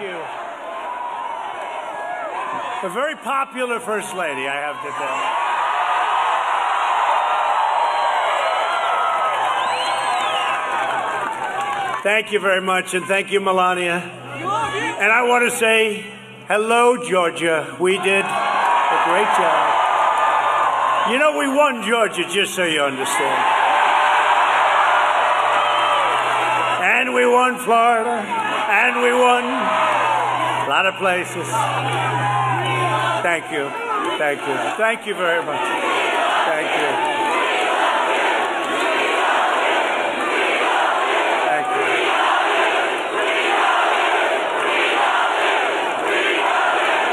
you. A very popular First Lady, I have to tell you. Thank you very much, and thank you, Melania. And I want to say hello, Georgia. We did a great job. You know, we won Georgia, just so you understand. And we won Florida, and we won a lot of places. Thank you. Thank you. Thank you very much. Thank you.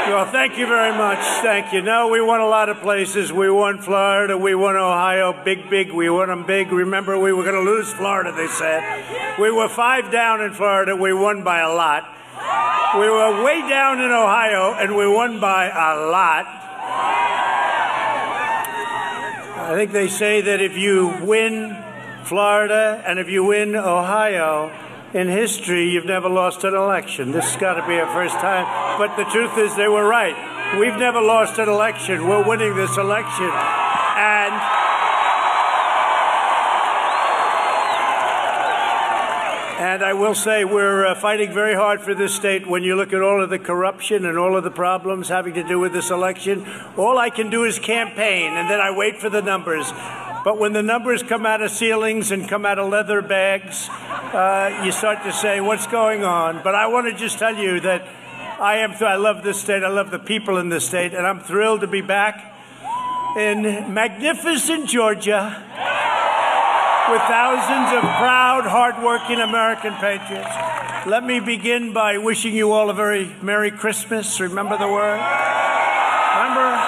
Well, thank you very much. Thank you. No, we won a lot of places. We won Florida. We won Ohio. Big, big. We won them big. Remember, we were going to lose Florida, they said. We were five down in Florida. We won by a lot. We were way down in Ohio, and we won by a lot. I think they say that if you win Florida and if you win Ohio, in history, you've never lost an election. This has got to be our first time. But the truth is, they were right. We've never lost an election. We're winning this election. And. And I will say we're uh, fighting very hard for this state. When you look at all of the corruption and all of the problems having to do with this election, all I can do is campaign, and then I wait for the numbers. But when the numbers come out of ceilings and come out of leather bags, uh, you start to say, "What's going on?" But I want to just tell you that I am. I love this state. I love the people in this state, and I'm thrilled to be back in magnificent Georgia with thousands of proud, hardworking American patriots. Let me begin by wishing you all a very Merry Christmas. Remember the word? Remember?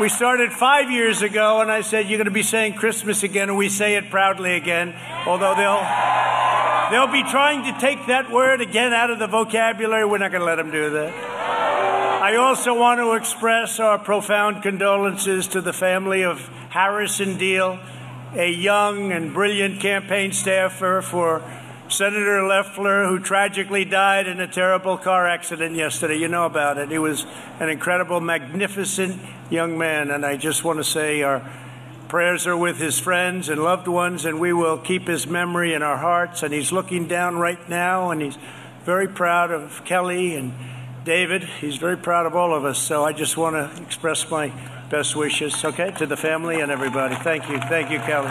We started five years ago, and I said, You're going to be saying Christmas again, and we say it proudly again, although they'll. They'll be trying to take that word again out of the vocabulary. We're not going to let them do that. I also want to express our profound condolences to the family of Harrison Deal, a young and brilliant campaign staffer for Senator Loeffler, who tragically died in a terrible car accident yesterday. You know about it. He was an incredible, magnificent young man, and I just want to say our prayers are with his friends and loved ones, and we will keep his memory in our hearts. And he's looking down right now, and he's very proud of Kelly and David. He's very proud of all of us. So I just want to express my best wishes, okay, to the family and everybody. Thank you. Thank you, Kelly.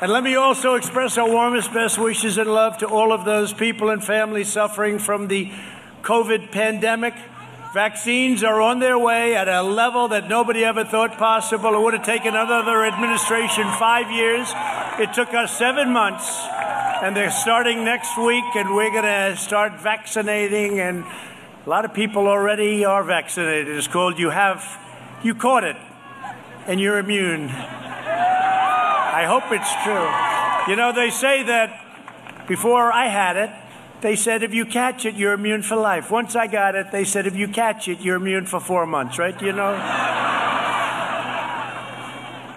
And let me also express our warmest best wishes and love to all of those people and families suffering from the COVID pandemic. Vaccines are on their way at a level that nobody ever thought possible. It would have taken another administration five years. It took us seven months, and they're starting next week, and we're going to start vaccinating. And a lot of people already are vaccinated. It's called you have, you caught it, and you're immune. I hope it's true. You know, they say that before I had it, they said if you catch it, you're immune for life. Once I got it, they said if you catch it, you're immune for four months, right? You know?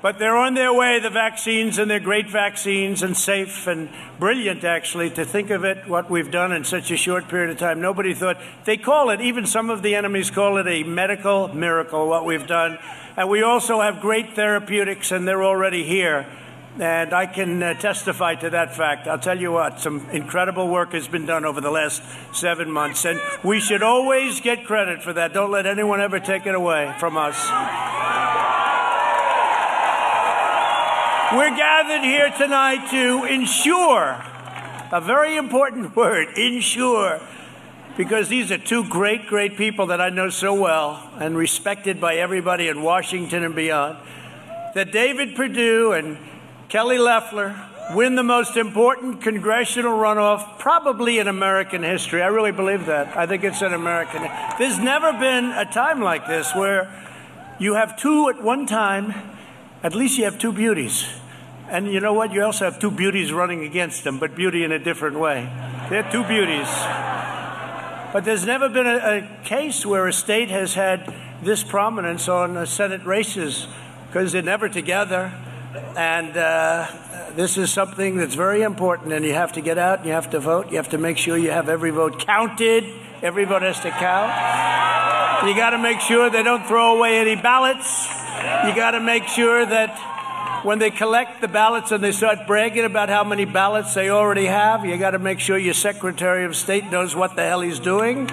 But they're on their way, the vaccines, and they're great vaccines and safe and brilliant, actually, to think of it, what we've done in such a short period of time. Nobody thought, they call it, even some of the enemies call it a medical miracle, what we've done. And we also have great therapeutics, and they're already here. And I can uh, testify to that fact. I'll tell you what, some incredible work has been done over the last seven months, and we should always get credit for that. Don't let anyone ever take it away from us. We're gathered here tonight to ensure a very important word ensure because these are two great, great people that I know so well and respected by everybody in Washington and beyond. That David Perdue and Kelly Loeffler win the most important congressional runoff probably in American history. I really believe that. I think it's an American. There's never been a time like this where you have two at one time, at least you have two beauties. And you know what? You also have two beauties running against them, but beauty in a different way. They're two beauties. But there's never been a, a case where a state has had this prominence on uh, Senate races because they're never together. And uh, this is something that's very important, and you have to get out and you have to vote. You have to make sure you have every vote counted. Every vote has to count. You got to make sure they don't throw away any ballots. You got to make sure that when they collect the ballots and they start bragging about how many ballots they already have, you got to make sure your Secretary of State knows what the hell he's doing.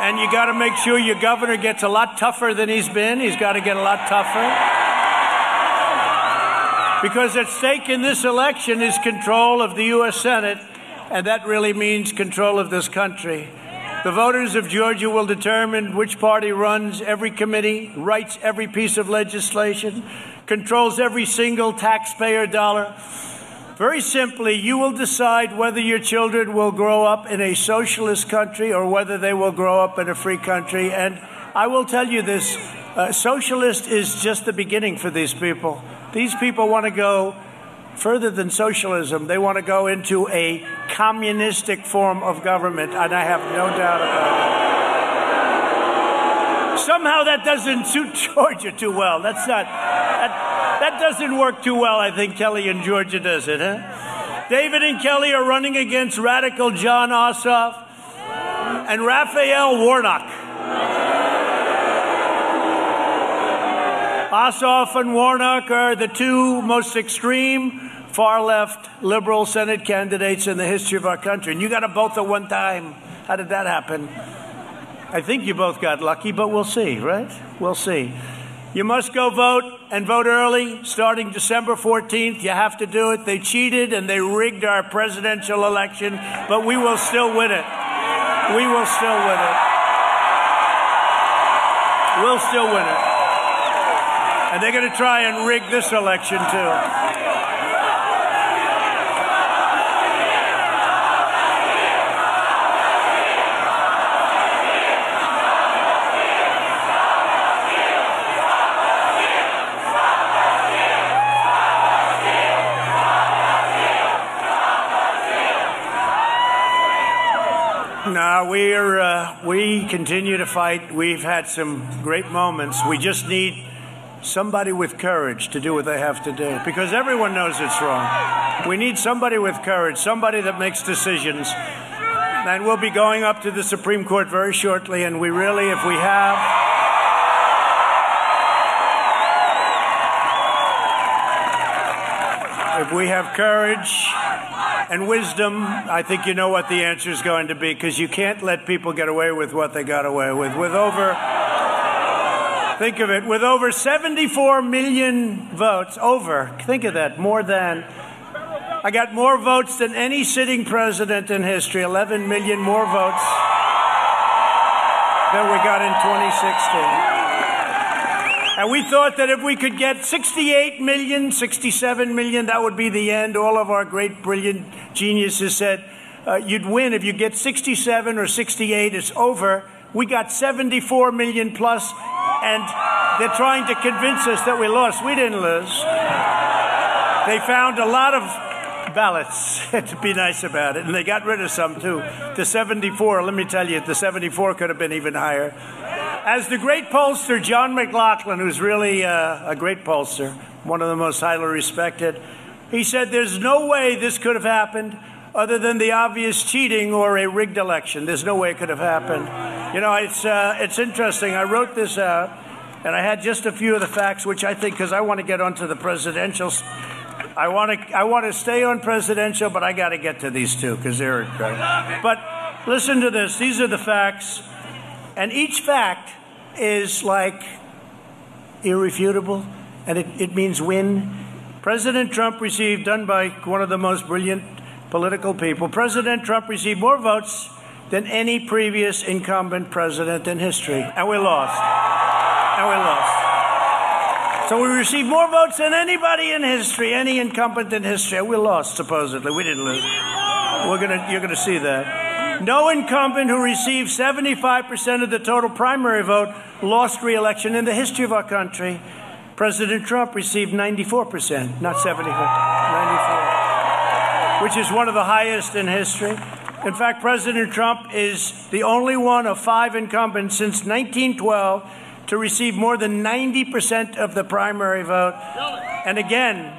And you got to make sure your governor gets a lot tougher than he's been. He's got to get a lot tougher. Because at stake in this election is control of the U.S. Senate, and that really means control of this country. The voters of Georgia will determine which party runs every committee, writes every piece of legislation, controls every single taxpayer dollar. Very simply, you will decide whether your children will grow up in a socialist country or whether they will grow up in a free country. And I will tell you this uh, socialist is just the beginning for these people. These people want to go further than socialism. They want to go into a communistic form of government, and I have no doubt about it. Somehow that doesn't suit Georgia too well. That's not, that, that doesn't work too well, I think Kelly in Georgia does it, huh? David and Kelly are running against radical Jon Ossoff and Raphael Warnock. Ossoff and Warnock are the two most extreme far left liberal Senate candidates in the history of our country. And you got them both at one time. How did that happen? I think you both got lucky, but we'll see, right? We'll see. You must go vote and vote early starting December 14th. You have to do it. They cheated and they rigged our presidential election, but we will still win it. We will still win it. We'll still win it. And they're going to try and rig this election, too. We're uh, we continue to fight. We've had some great moments. We just need somebody with courage to do what they have to do because everyone knows it's wrong. We need somebody with courage, somebody that makes decisions. And we'll be going up to the Supreme Court very shortly, and we really, if we have. If we have courage and wisdom, I think you know what the answer is going to be because you can't let people get away with what they got away with. With over Think of it. With over 74 million votes, over, think of that, more than. I got more votes than any sitting president in history, 11 million more votes than we got in 2016. And we thought that if we could get 68 million, 67 million, that would be the end. All of our great, brilliant geniuses said uh, you'd win if you get 67 or 68, it's over. We got 74 million plus, and they're trying to convince us that we lost. We didn't lose. They found a lot of ballots to be nice about it, and they got rid of some too. The 74, let me tell you, the 74 could have been even higher. As the great pollster John McLaughlin, who's really uh, a great pollster, one of the most highly respected, he said, There's no way this could have happened other than the obvious cheating or a rigged election. There's no way it could have happened. You know, it's, uh, it's interesting. I wrote this out, and I had just a few of the facts, which I think, because I want to get onto the presidential. I want to, I want to stay on presidential, but I got to get to these two because they're incredible. But listen to this. These are the facts, and each fact is like irrefutable, and it, it means win. President Trump received, done by one of the most brilliant political people, President Trump received more votes than any previous incumbent president in history. And we lost. And we lost. So we received more votes than anybody in history, any incumbent in history. We lost, supposedly. We didn't lose. We're gonna, you're going to see that. No incumbent who received 75% of the total primary vote lost re-election in the history of our country. President Trump received 94%, not 75, 94, which is one of the highest in history. In fact, President Trump is the only one of five incumbents since 1912 to receive more than 90% of the primary vote. And again,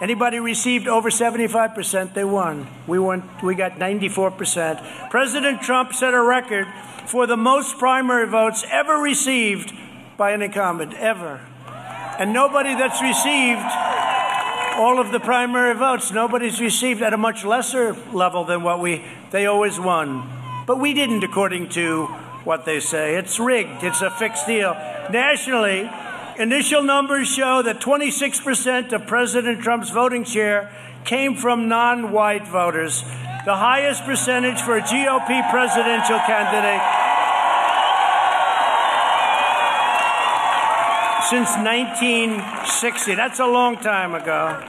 anybody received over 75%, they won. We won we got 94%. President Trump set a record for the most primary votes ever received by an incumbent ever. And nobody that's received all of the primary votes. Nobody's received at a much lesser level than what we they always won. But we didn't according to what they say. It's rigged. It's a fixed deal. Nationally, initial numbers show that 26% of President Trump's voting share came from non-white voters, the highest percentage for a GOP presidential candidate since 1960. That's a long time ago.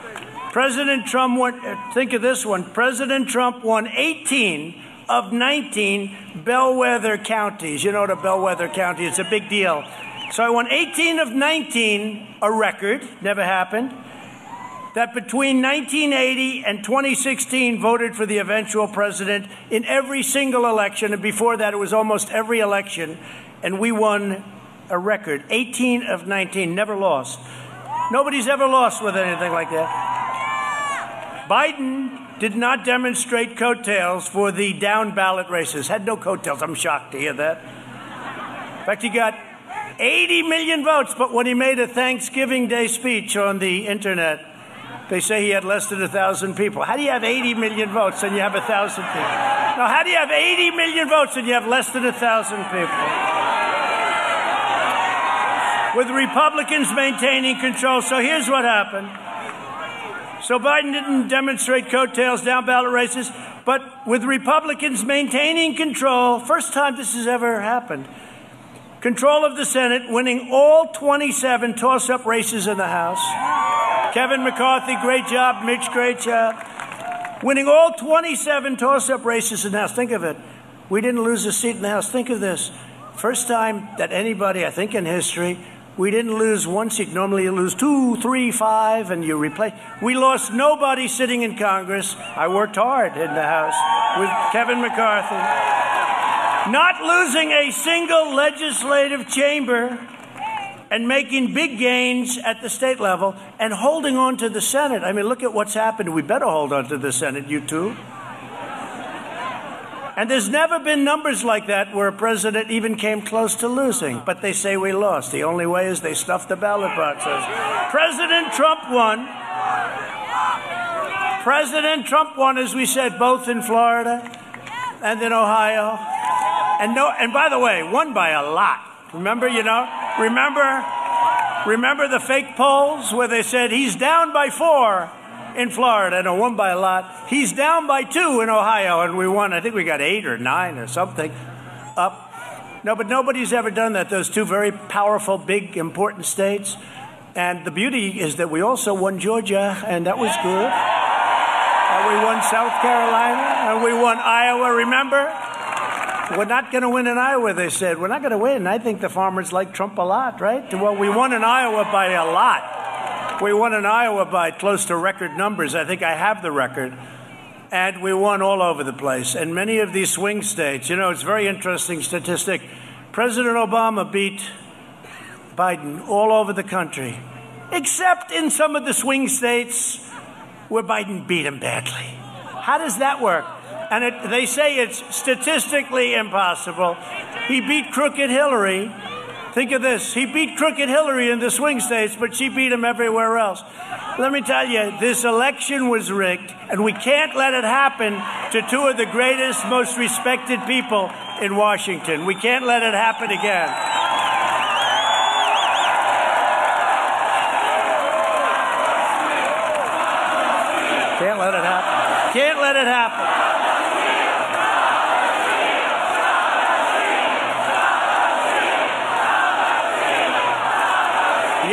President Trump won, think of this one. President Trump won 18 of 19 bellwether counties. You know what a bellwether county is? It's a big deal. So I won 18 of 19, a record, never happened, that between 1980 and 2016 voted for the eventual president in every single election. And before that, it was almost every election. And we won a record 18 of 19, never lost. Nobody's ever lost with anything like that. Biden did not demonstrate coattails for the down ballot races. Had no coattails. I'm shocked to hear that. In fact, he got 80 million votes, but when he made a Thanksgiving Day speech on the internet, they say he had less than a thousand people. How do you have 80 million votes and you have a thousand people? Now, how do you have 80 million votes and you have less than a thousand people? with Republicans maintaining control. So here's what happened. So Biden didn't demonstrate coattails down ballot races, but with Republicans maintaining control, first time this has ever happened. Control of the Senate, winning all 27 toss up races in the House. Kevin McCarthy, great job. Mitch, great job. Winning all 27 toss up races in the House. Think of it. We didn't lose a seat in the House. Think of this. First time that anybody, I think in history, we didn't lose one seat. Normally you lose two, three, five, and you replace. We lost nobody sitting in Congress. I worked hard in the House with Kevin McCarthy. Not losing a single legislative chamber and making big gains at the state level and holding on to the Senate. I mean, look at what's happened. We better hold on to the Senate, you too. And there's never been numbers like that where a president even came close to losing. But they say we lost. The only way is they stuffed the ballot boxes. President Trump won. President Trump won, as we said, both in Florida and in Ohio. And no, and by the way, won by a lot. Remember, you know, remember, remember the fake polls where they said he's down by four in Florida and won by a lot. He's down by two in Ohio, and we won. I think we got eight or nine or something up. No, but nobody's ever done that. Those two very powerful, big, important states. And the beauty is that we also won Georgia, and that was good. And we won South Carolina, and we won Iowa. Remember? We're not going to win in Iowa, they said. We're not going to win. I think the farmers like Trump a lot, right? Well, we won in Iowa by a lot. We won in Iowa by close to record numbers. I think I have the record. And we won all over the place. And many of these swing states, you know, it's a very interesting statistic. President Obama beat Biden all over the country, except in some of the swing states where Biden beat him badly. How does that work? And it, they say it's statistically impossible. He beat crooked Hillary Think of this. He beat crooked Hillary in the swing states, but she beat him everywhere else. Let me tell you, this election was rigged, and we can't let it happen to two of the greatest, most respected people in Washington. We can't let it happen again. Can't let it happen. Can't let it happen.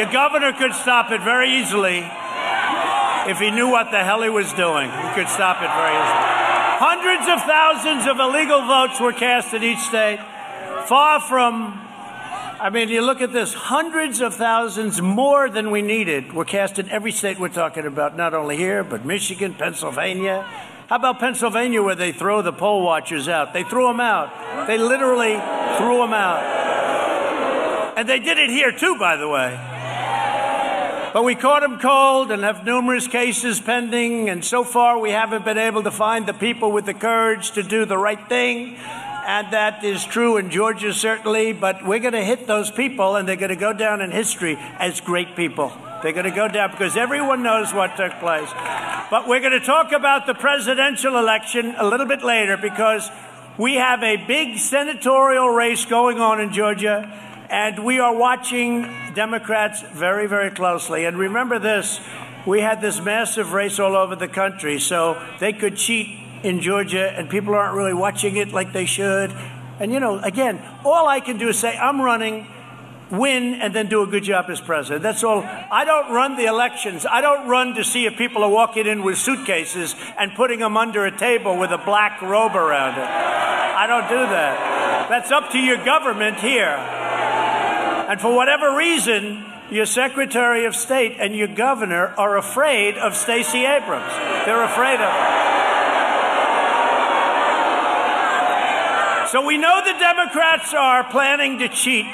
Your governor could stop it very easily if he knew what the hell he was doing. He could stop it very easily. Hundreds of thousands of illegal votes were cast in each state, far from. I mean, you look at this, hundreds of thousands more than we needed were cast in every state we're talking about, not only here, but Michigan, Pennsylvania. How about Pennsylvania where they throw the poll watchers out? They threw them out. They literally threw them out. And they did it here too, by the way. But we caught them cold and have numerous cases pending, and so far we haven't been able to find the people with the courage to do the right thing. And that is true in Georgia, certainly, but we're going to hit those people, and they're going to go down in history as great people. They're going to go down because everyone knows what took place. But we're going to talk about the presidential election a little bit later because we have a big senatorial race going on in Georgia, and we are watching Democrats very, very closely. And remember this we had this massive race all over the country, so they could cheat in Georgia, and people aren't really watching it like they should. And, you know, again, all I can do is say, I'm running win and then do a good job as president. That's all. I don't run the elections. I don't run to see if people are walking in with suitcases and putting them under a table with a black robe around it. I don't do that. That's up to your government here. And for whatever reason, your Secretary of State and your governor are afraid of Stacey Abrams. They're afraid of her. So we know the Democrats are planning to cheat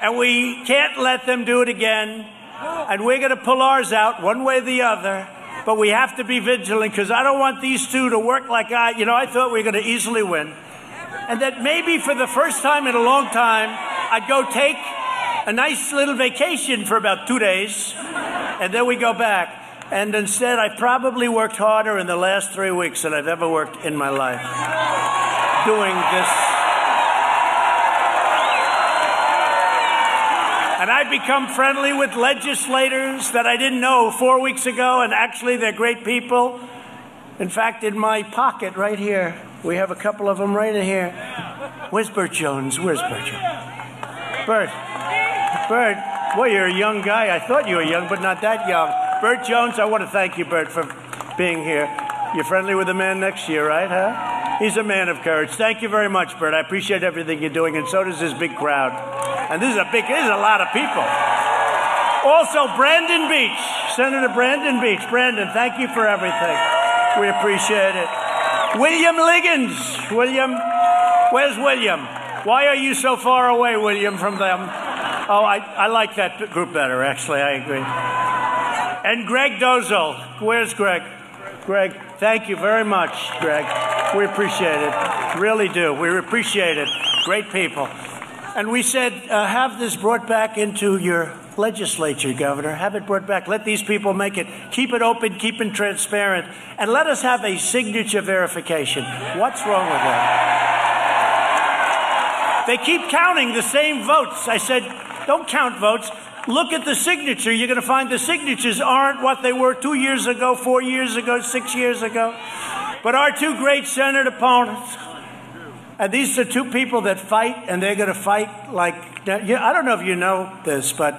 and we can't let them do it again. And we're going to pull ours out one way or the other. But we have to be vigilant because I don't want these two to work like I, you know, I thought we were going to easily win. And that maybe for the first time in a long time, I'd go take a nice little vacation for about two days, and then we go back. And instead, I probably worked harder in the last three weeks than I've ever worked in my life doing this And I've become friendly with legislators that I didn't know four weeks ago, and actually, they're great people. In fact, in my pocket right here, we have a couple of them right in here. Where's Burt Jones? Where's Burt Jones? Burt. Burt. Well, you're a young guy. I thought you were young, but not that young. Burt Jones, I want to thank you, Burt, for being here. You're friendly with the man next you, right, huh? He's a man of courage. Thank you very much, Burt. I appreciate everything you're doing, and so does this big crowd. And this is a big, this is a lot of people. Also, Brandon Beach, Senator Brandon Beach. Brandon, thank you for everything. We appreciate it. William Liggins. William, where's William? Why are you so far away, William, from them? Oh, I, I like that group better, actually. I agree. And Greg Dozel. Where's Greg? Greg, thank you very much, Greg. We appreciate it. Really do. We appreciate it. Great people. And we said, uh, have this brought back into your legislature, Governor. Have it brought back. Let these people make it. Keep it open, keep it transparent, and let us have a signature verification. What's wrong with that? They keep counting the same votes. I said, don't count votes. Look at the signature. You're going to find the signatures aren't what they were two years ago, four years ago, six years ago. But our two great Senate opponents, and these are two people that fight, and they're going to fight like. I don't know if you know this, but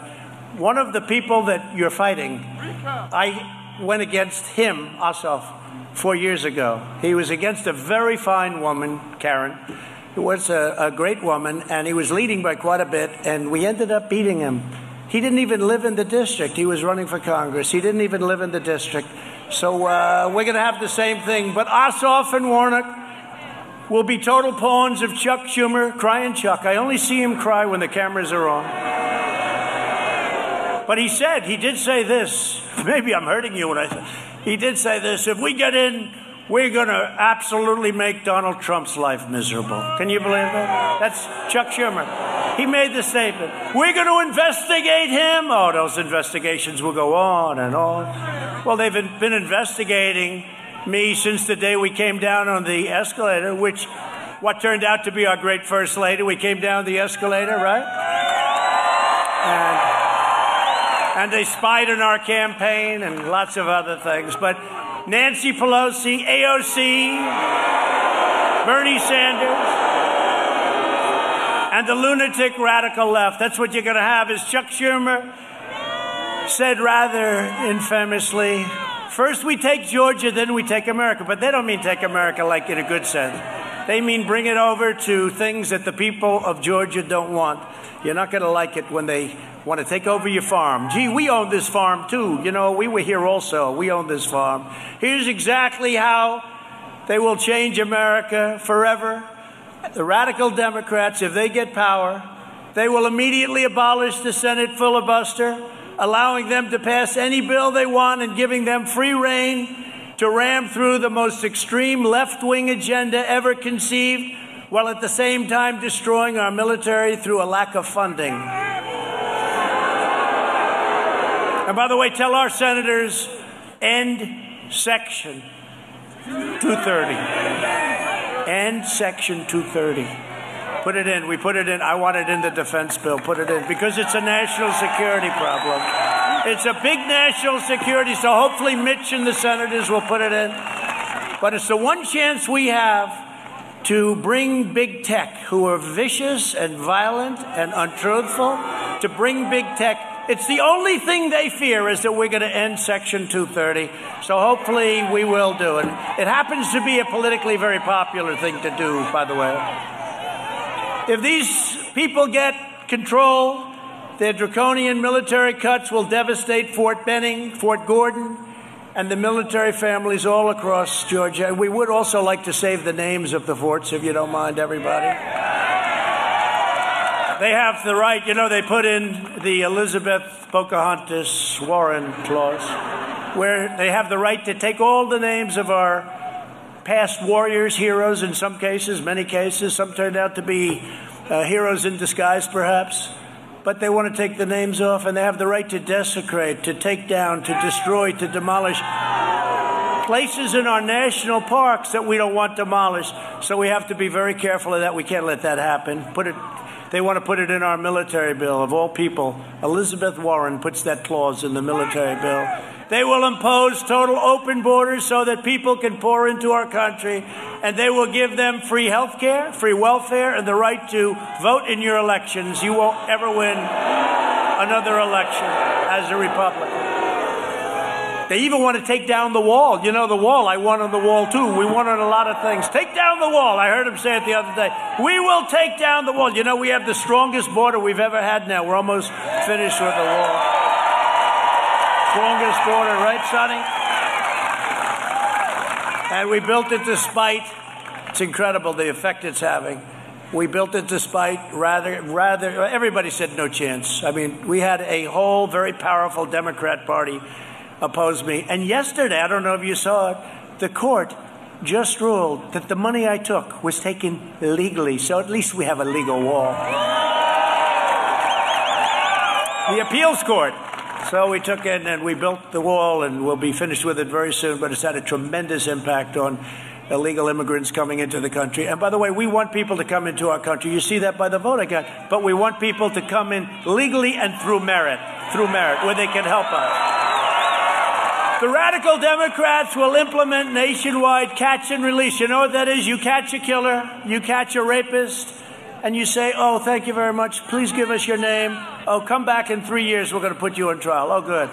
one of the people that you're fighting, I went against him, Ossoff, four years ago. He was against a very fine woman, Karen, was a, a great woman, and he was leading by quite a bit, and we ended up beating him. He didn't even live in the district. He was running for Congress. He didn't even live in the district. So uh, we're going to have the same thing. But Ossoff and Warnock, will be total pawns of Chuck Schumer, crying Chuck. I only see him cry when the cameras are on. But he said, he did say this. Maybe I'm hurting you when I say, he did say this. If we get in, we're going to absolutely make Donald Trump's life miserable. Can you believe that? That's Chuck Schumer. He made the statement. We're going to investigate him. Oh, those investigations will go on and on. Well, they've been investigating me since the day we came down on the escalator, which what turned out to be our great first lady. We came down the escalator, right? And, and they spied on our campaign and lots of other things. But Nancy Pelosi, AOC, Bernie Sanders, and the lunatic radical left. That's what you're going to have, is Chuck Schumer said rather infamously, First we take Georgia, then we take America. But they don't mean take America like in a good sense. They mean bring it over to things that the people of Georgia don't want. You're not going to like it when they want to take over your farm. Gee, we own this farm too. You know, we were here also. We own this farm. Here's exactly how they will change America forever. The radical Democrats, if they get power, They will immediately abolish the Senate filibuster, allowing them to pass any bill they want and giving them free reign to ram through the most extreme left wing agenda ever conceived, while at the same time destroying our military through a lack of funding. And by the way, tell our senators end Section 230. End Section 230. Put it in. We put it in. I want it in the defense bill. Put it in because it's a national security problem. It's a big national security, so hopefully Mitch and the senators will put it in. But it's the one chance we have to bring big tech, who are vicious and violent and untruthful, to bring big tech. It's the only thing they fear is that we're going to end Section 230. So hopefully we will do it. It happens to be a politically very popular thing to do, by the way. If these people get control, their draconian military cuts will devastate Fort Benning, Fort Gordon, and the military families all across Georgia. We would also like to save the names of the forts, if you don't mind, everybody. They have the right, you know, they put in the Elizabeth Pocahontas Warren clause, where they have the right to take all the names of our past warriors, heroes in some cases, many cases. Some turned out to be uh, heroes in disguise, perhaps but they want to take the names off and they have the right to desecrate, to take down, to destroy, to demolish places in our national parks that we don't want demolished. So we have to be very careful of that. We can't let that happen. Put it they want to put it in our military bill of all people. Elizabeth Warren puts that clause in the military bill. They will impose total open borders so that people can pour into our country, and they will give them free health care, free welfare, and the right to vote in your elections. You won't ever win another election as a Republican. They even want to take down the wall. You know, the wall, I won on the wall too. We won on a lot of things. Take down the wall. I heard him say it the other day. We will take down the wall. You know, we have the strongest border we've ever had now. We're almost finished with the wall. Strongest border, right, Sonny? And we built it despite, it's incredible the effect it's having. We built it despite rather, rather, everybody said no chance. I mean, we had a whole very powerful Democrat Party oppose me. And yesterday, I don't know if you saw it, the court just ruled that the money I took was taken legally. So at least we have a legal wall. The appeals court so we took it and we built the wall, and we'll be finished with it very soon. But it's had a tremendous impact on illegal immigrants coming into the country. And by the way, we want people to come into our country. You see that by the vote I got. But we want people to come in legally and through merit, through merit, where they can help us. The radical Democrats will implement nationwide catch and release. You know what that is? You catch a killer, you catch a rapist, and you say, Oh, thank you very much. Please give us your name. Oh, come back in three years. We're going to put you on trial. Oh, good.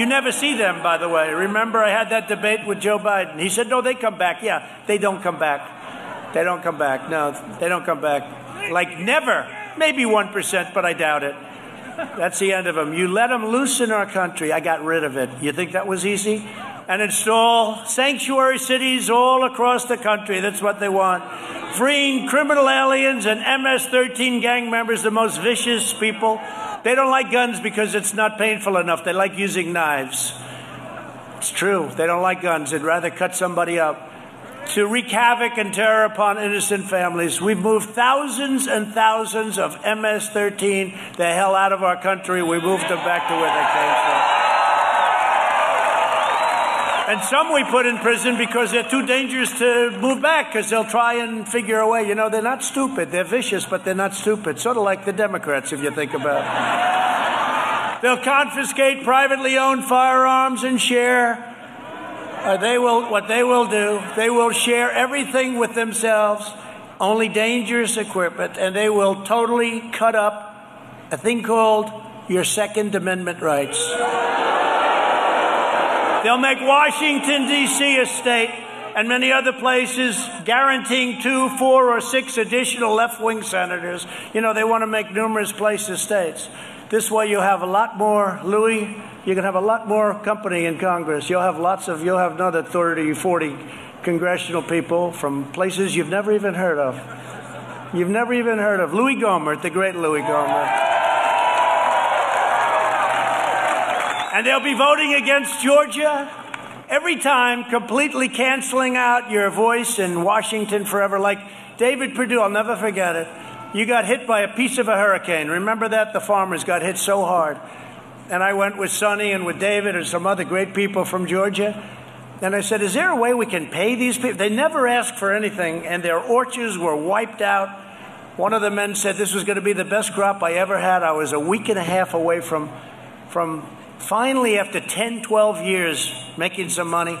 You never see them, by the way. Remember, I had that debate with Joe Biden. He said, No, they come back. Yeah, they don't come back. They don't come back. No, they don't come back. Like never. Maybe 1%, but I doubt it. That's the end of them. You let them loose in our country. I got rid of it. You think that was easy? And install sanctuary cities all across the country. That's what they want freeing criminal aliens and MS 13 gang members, the most vicious people. They don't like guns because it's not painful enough. They like using knives. It's true. They don't like guns. They'd rather cut somebody up. To wreak havoc and terror upon innocent families. We've moved thousands and thousands of MS 13 the hell out of our country. We moved them back to where they came from. And some we put in prison because they're too dangerous to move back because they'll try and figure a way. You know, they're not stupid. They're vicious, but they're not stupid. Sort of like the Democrats, if you think about it. They'll confiscate privately owned firearms and share. Uh, they will, what they will do, they will share everything with themselves, only dangerous equipment, and they will totally cut up a thing called your Second Amendment rights. They'll make Washington, D.C. a state and many other places guaranteeing two, four, or six additional left wing senators. You know, they want to make numerous places states. This way, you'll have a lot more, Louis, you can have a lot more company in Congress. You'll have lots of, you'll have another 30, 40 congressional people from places you've never even heard of. you've never even heard of Louis Gohmert, the great Louis Gohmert. And they'll be voting against Georgia every time, completely canceling out your voice in Washington forever. Like David Perdue, I'll never forget it. You got hit by a piece of a hurricane. Remember that? The farmers got hit so hard. And I went with Sonny and with David and some other great people from Georgia. And I said, Is there a way we can pay these people? They never asked for anything, and their orchards were wiped out. One of the men said this was going to be the best crop I ever had. I was a week and a half away from, from finally, after 10, 12 years, making some money.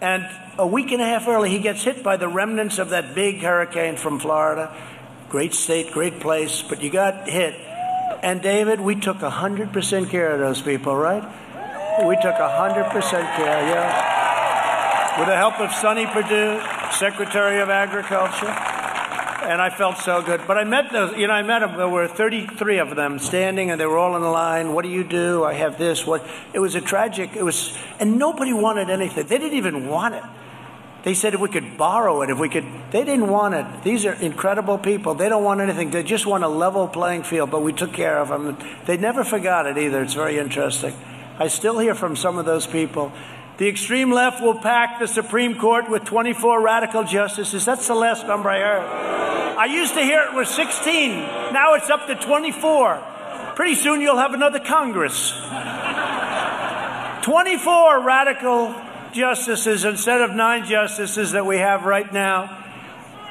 And a week and a half early, he gets hit by the remnants of that big hurricane from Florida. Great state, great place, but you got hit. And David, we took 100% care of those people, right? We took 100% care, yeah. With the help of Sonny Perdue, Secretary of Agriculture. And I felt so good. But I met those, you know, I met them. There were 33 of them standing and they were all in line. What do you do? I have this. What? It was a tragic, it was, and nobody wanted anything. They didn't even want it. They said if we could borrow it, if we could, they didn't want it. These are incredible people. They don't want anything. They just want a level playing field, but we took care of them. They never forgot it either. It's very interesting. I still hear from some of those people. The extreme left will pack the Supreme Court with 24 radical justices. That's the last number I heard. I used to hear it was 16. Now it's up to 24. Pretty soon you'll have another Congress. 24 radical justices instead of nine justices that we have right now.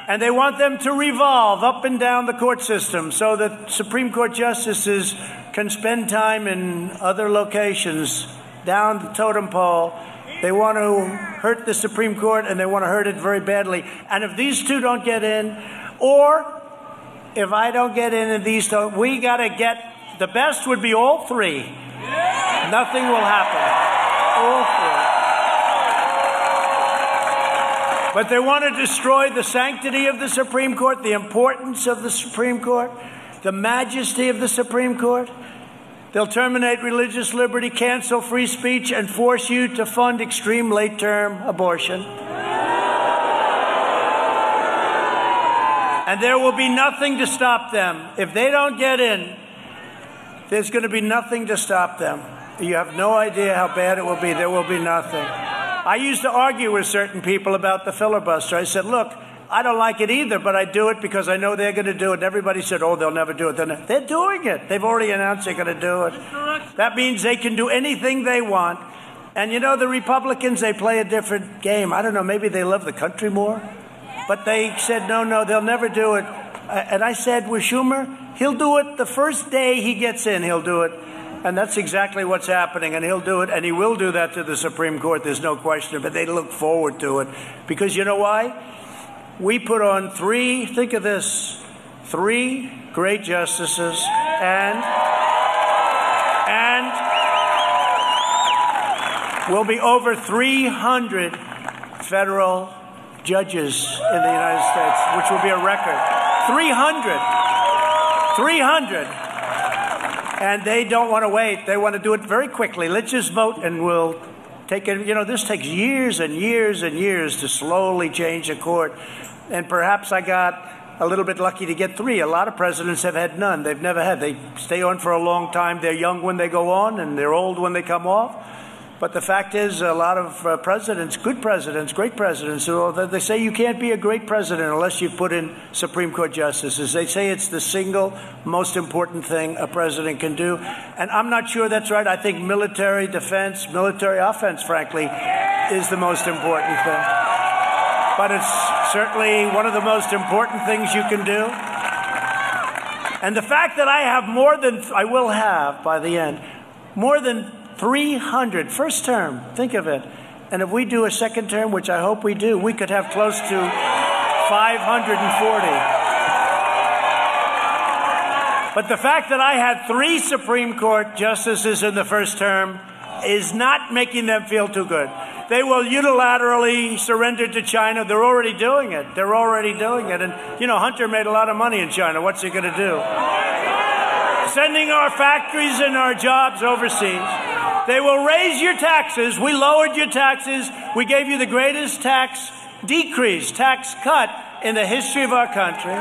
And they want them to revolve up and down the court system so that Supreme Court justices can spend time in other locations down the totem pole. They want to hurt the Supreme Court and they want to hurt it very badly. And if these two don't get in, or if I don't get in and these don't, we got to get the best would be all three. Nothing will happen. All three. But they want to destroy the sanctity of the Supreme Court, the importance of the Supreme Court, the majesty of the Supreme Court. They'll terminate religious liberty, cancel free speech, and force you to fund extreme late term abortion. And there will be nothing to stop them. If they don't get in, there's going to be nothing to stop them. You have no idea how bad it will be. There will be nothing. I used to argue with certain people about the filibuster. I said, look, I don't like it either, but I do it because I know they're going to do it. And everybody said, oh, they'll never do it. Then They're, doing it. They've already announced they're going to do it. That means they can do anything they want. And you know, the Republicans, they play a different game. I don't know, maybe they love the country more. But they said, no, no, they'll never do it. And I said, with Schumer, he'll do it the first day he gets in, he'll do it. And that's exactly what's happening. And he'll do it, and he will do that to the Supreme Court. There's no question. But they look forward to it. Because you know why? We put on three, think of this, three great justices and, and will be over 300 federal judges in the United States, which will be a record. 300. 300 and they don't want to wait. They want to do it very quickly. Let's just vote and we'll take it. You know, this takes years and years and years to slowly change a court. And perhaps I got a little bit lucky to get three. A lot of presidents have had none. They've never had. They stay on for a long time. They're young when they go on, and they're old when they come off. But the fact is, a lot of uh, presidents, good presidents, great presidents, they say you can't be a great president unless you put in Supreme Court justices. They say it's the single most important thing a president can do. And I'm not sure that's right. I think military defense, military offense, frankly, is the most important thing. But it's certainly one of the most important things you can do. And the fact that I have more than, I will have by the end, more than 300, first term, think of it. And if we do a second term, which I hope we do, we could have close to 540. But the fact that I had three Supreme Court justices in the first term is not making them feel too good. They will unilaterally surrender to China. They're already doing it. They're already doing it. And, you know, Hunter made a lot of money in China. What's he going to do? Sending our factories and our jobs overseas. They will raise your taxes. We lowered your taxes. We gave you the greatest tax decrease, tax cut in the history of our country.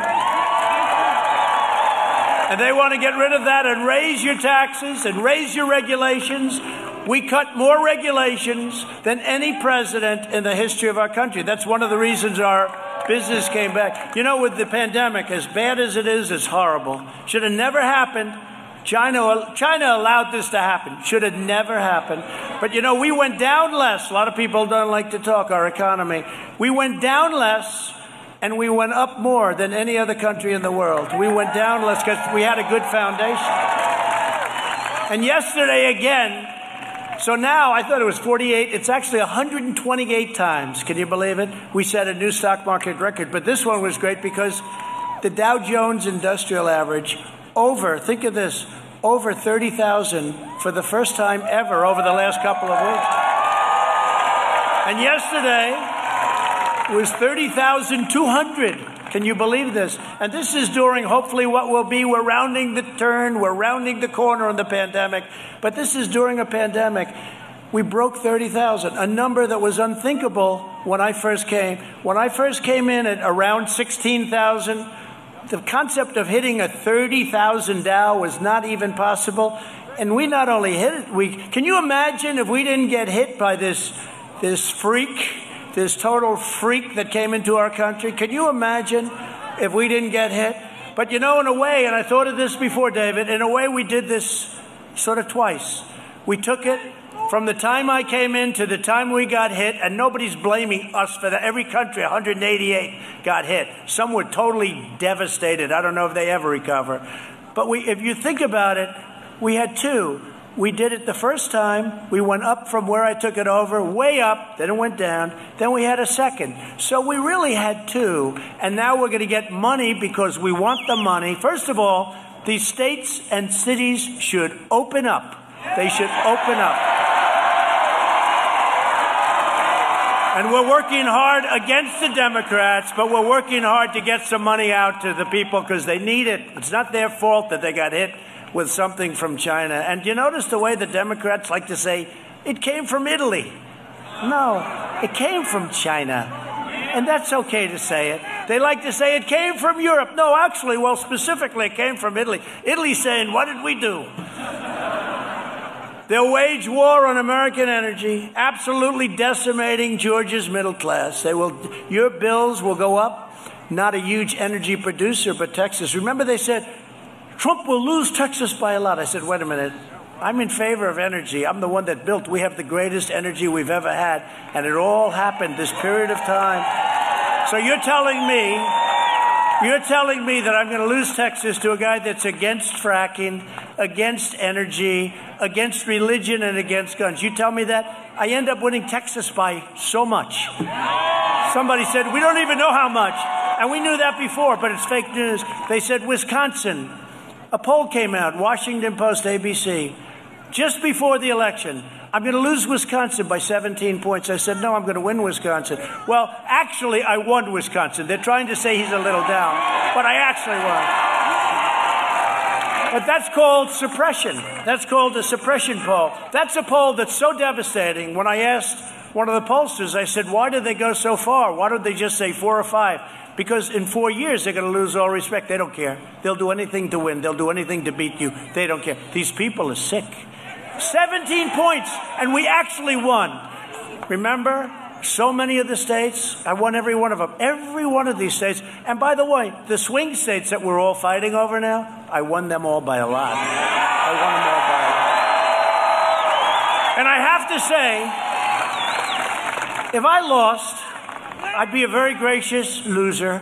And they want to get rid of that and raise your taxes and raise your regulations. We cut more regulations than any president in the history of our country. That's one of the reasons our business came back. You know, with the pandemic, as bad as it is, it's horrible. Should have never happened. China, China allowed this to happen. Should have never happened. But you know, we went down less. A lot of people don't like to talk our economy. We went down less and we went up more than any other country in the world. We went down less because we had a good foundation. And yesterday again, so now I thought it was 48. It's actually 128 times. Can you believe it? We set a new stock market record. But this one was great because the Dow Jones Industrial Average over, think of this, over 30,000 for the first time ever over the last couple of weeks. And yesterday was 30,200. Can you believe this? And this is during hopefully what will be, we're rounding the turn, we're rounding the corner on the pandemic, but this is during a pandemic. We broke 30,000, a number that was unthinkable when I first came. When I first came in at around 16,000, the concept of hitting a 30,000 Dow was not even possible. And we not only hit it, we can you imagine if we didn't get hit by this this freak, this total freak that came into our country? Can you imagine if we didn't get hit? But you know, in a way, and I thought of this before, David, in a way we did this sort of twice. We took it from the time I came in to the time we got hit, and nobody's blaming us for that. Every country, 188, got hit. Some were totally devastated. I don't know if they ever recover. But we, if you think about it, we had two. We did it the first time. We went up from where I took it over, way up, then it went down. Then we had a second. So we really had two. And now we're going to get money because we want the money. First of all, these states and cities should open up. They should open up. And we're working hard against the Democrats, but we're working hard to get some money out to the people because they need it. It's not their fault that they got hit with something from China. And you notice the way the Democrats like to say, it came from Italy. No, it came from China. And that's okay to say it. They like to say it came from Europe. No, actually, well, specifically, it came from Italy. Italy's saying, what did we do? They'll wage war on American energy, absolutely decimating Georgia's middle class. They will, your bills will go up. Not a huge energy producer, but Texas. Remember, they said Trump will lose Texas by a lot. I said, wait a minute. I'm in favor of energy. I'm the one that built. We have the greatest energy we've ever had, and it all happened this period of time. So you're telling me, you're telling me that I'm going to lose Texas to a guy that's against fracking, against energy, against religion, and against guns. You tell me that? I end up winning Texas by so much. Somebody said, We don't even know how much. And we knew that before, but it's fake news. They said Wisconsin. A poll came out, Washington Post, ABC, just before the election. I'm going to lose Wisconsin by 17 points. I said, No, I'm going to win Wisconsin. Well, actually, I won Wisconsin. They're trying to say he's a little down, but I actually won. But that's called suppression. That's called a suppression poll. That's a poll that's so devastating. When I asked one of the pollsters, I said, why did they go so far? Why don't they just say four or five? Because in four years, they're going to lose all respect. They don't care. They'll do anything to win. They'll do anything to beat you. They don't care. These people are sick. 17 points, and we actually won. Remember? so many of the states. I won every one of them. Every one of these states. And by the way, the swing states that we're all fighting over now, I won them all by a lot. I won them all by a lot. And I have to say, if I lost, I'd be a very gracious loser.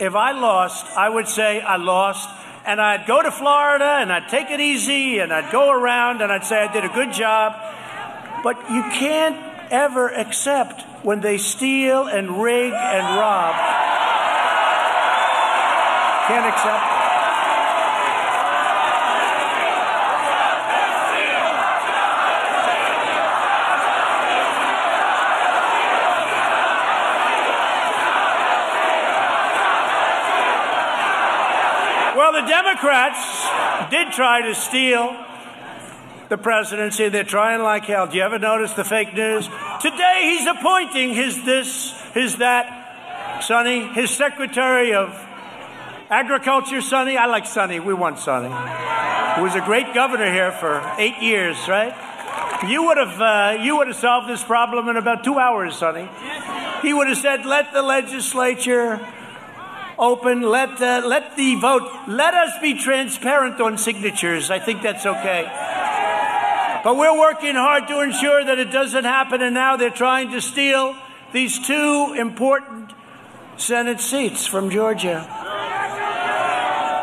If I lost, I would say I lost. And I'd go to Florida and I'd take it easy and I'd go around and I'd say I did a good job. But you can't ever accept when they steal and rig and rob. Can't accept it. Well, the Democrats did try to steal the presidency. They're trying like hell. Do you ever notice the fake news? Today he's appointing his this, his that. Sonny, his Secretary of Agriculture, Sonny. I like Sonny. We want Sonny. He was a great governor here for eight years, right? You would have uh, you would have solved this problem in about two hours, Sonny. He would have said, "Let the legislature open. Let uh, let the vote. Let us be transparent on signatures. I think that's okay." But we're working hard to ensure that it doesn't happen, and now they're trying to steal these two important Senate seats from Georgia.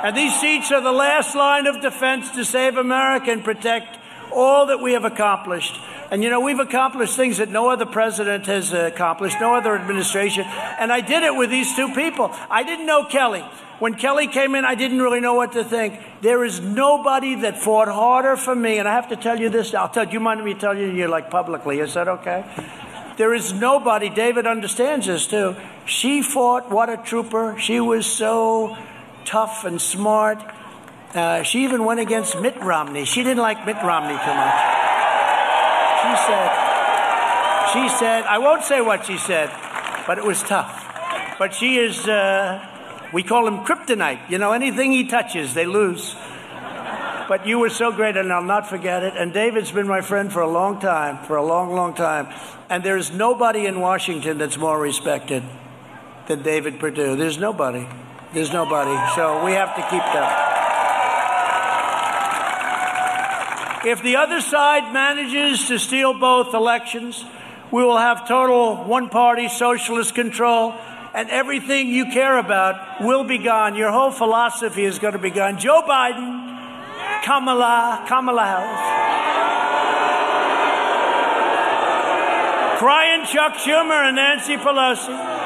And these seats are the last line of defense to save America and protect all that we have accomplished. And you know, we've accomplished things that no other president has accomplished, no other administration. And I did it with these two people. I didn't know Kelly. When Kelly came in, I didn't really know what to think. There is nobody that fought harder for me. And I have to tell you this. I'll tell you, you mind me telling you like publicly. Is that okay? There is nobody, David understands this too. She fought, what a trooper. She was so tough and smart. Uh, she even went against Mitt Romney. She didn't like Mitt Romney too much. She said, she said, I won't say what she said, but it was tough. But she is, uh, we call him kryptonite. You know, anything he touches, they lose. But you were so great, and I'll not forget it. And David's been my friend for a long time, for a long, long time. And there's nobody in Washington that's more respected than David Perdue. There's nobody. There's nobody. So we have to keep that. If the other side manages to steal both elections, we will have total one party socialist control, and everything you care about will be gone. Your whole philosophy is going to be gone. Joe Biden, Kamala, Kamala Harris, crying Chuck Schumer and Nancy Pelosi.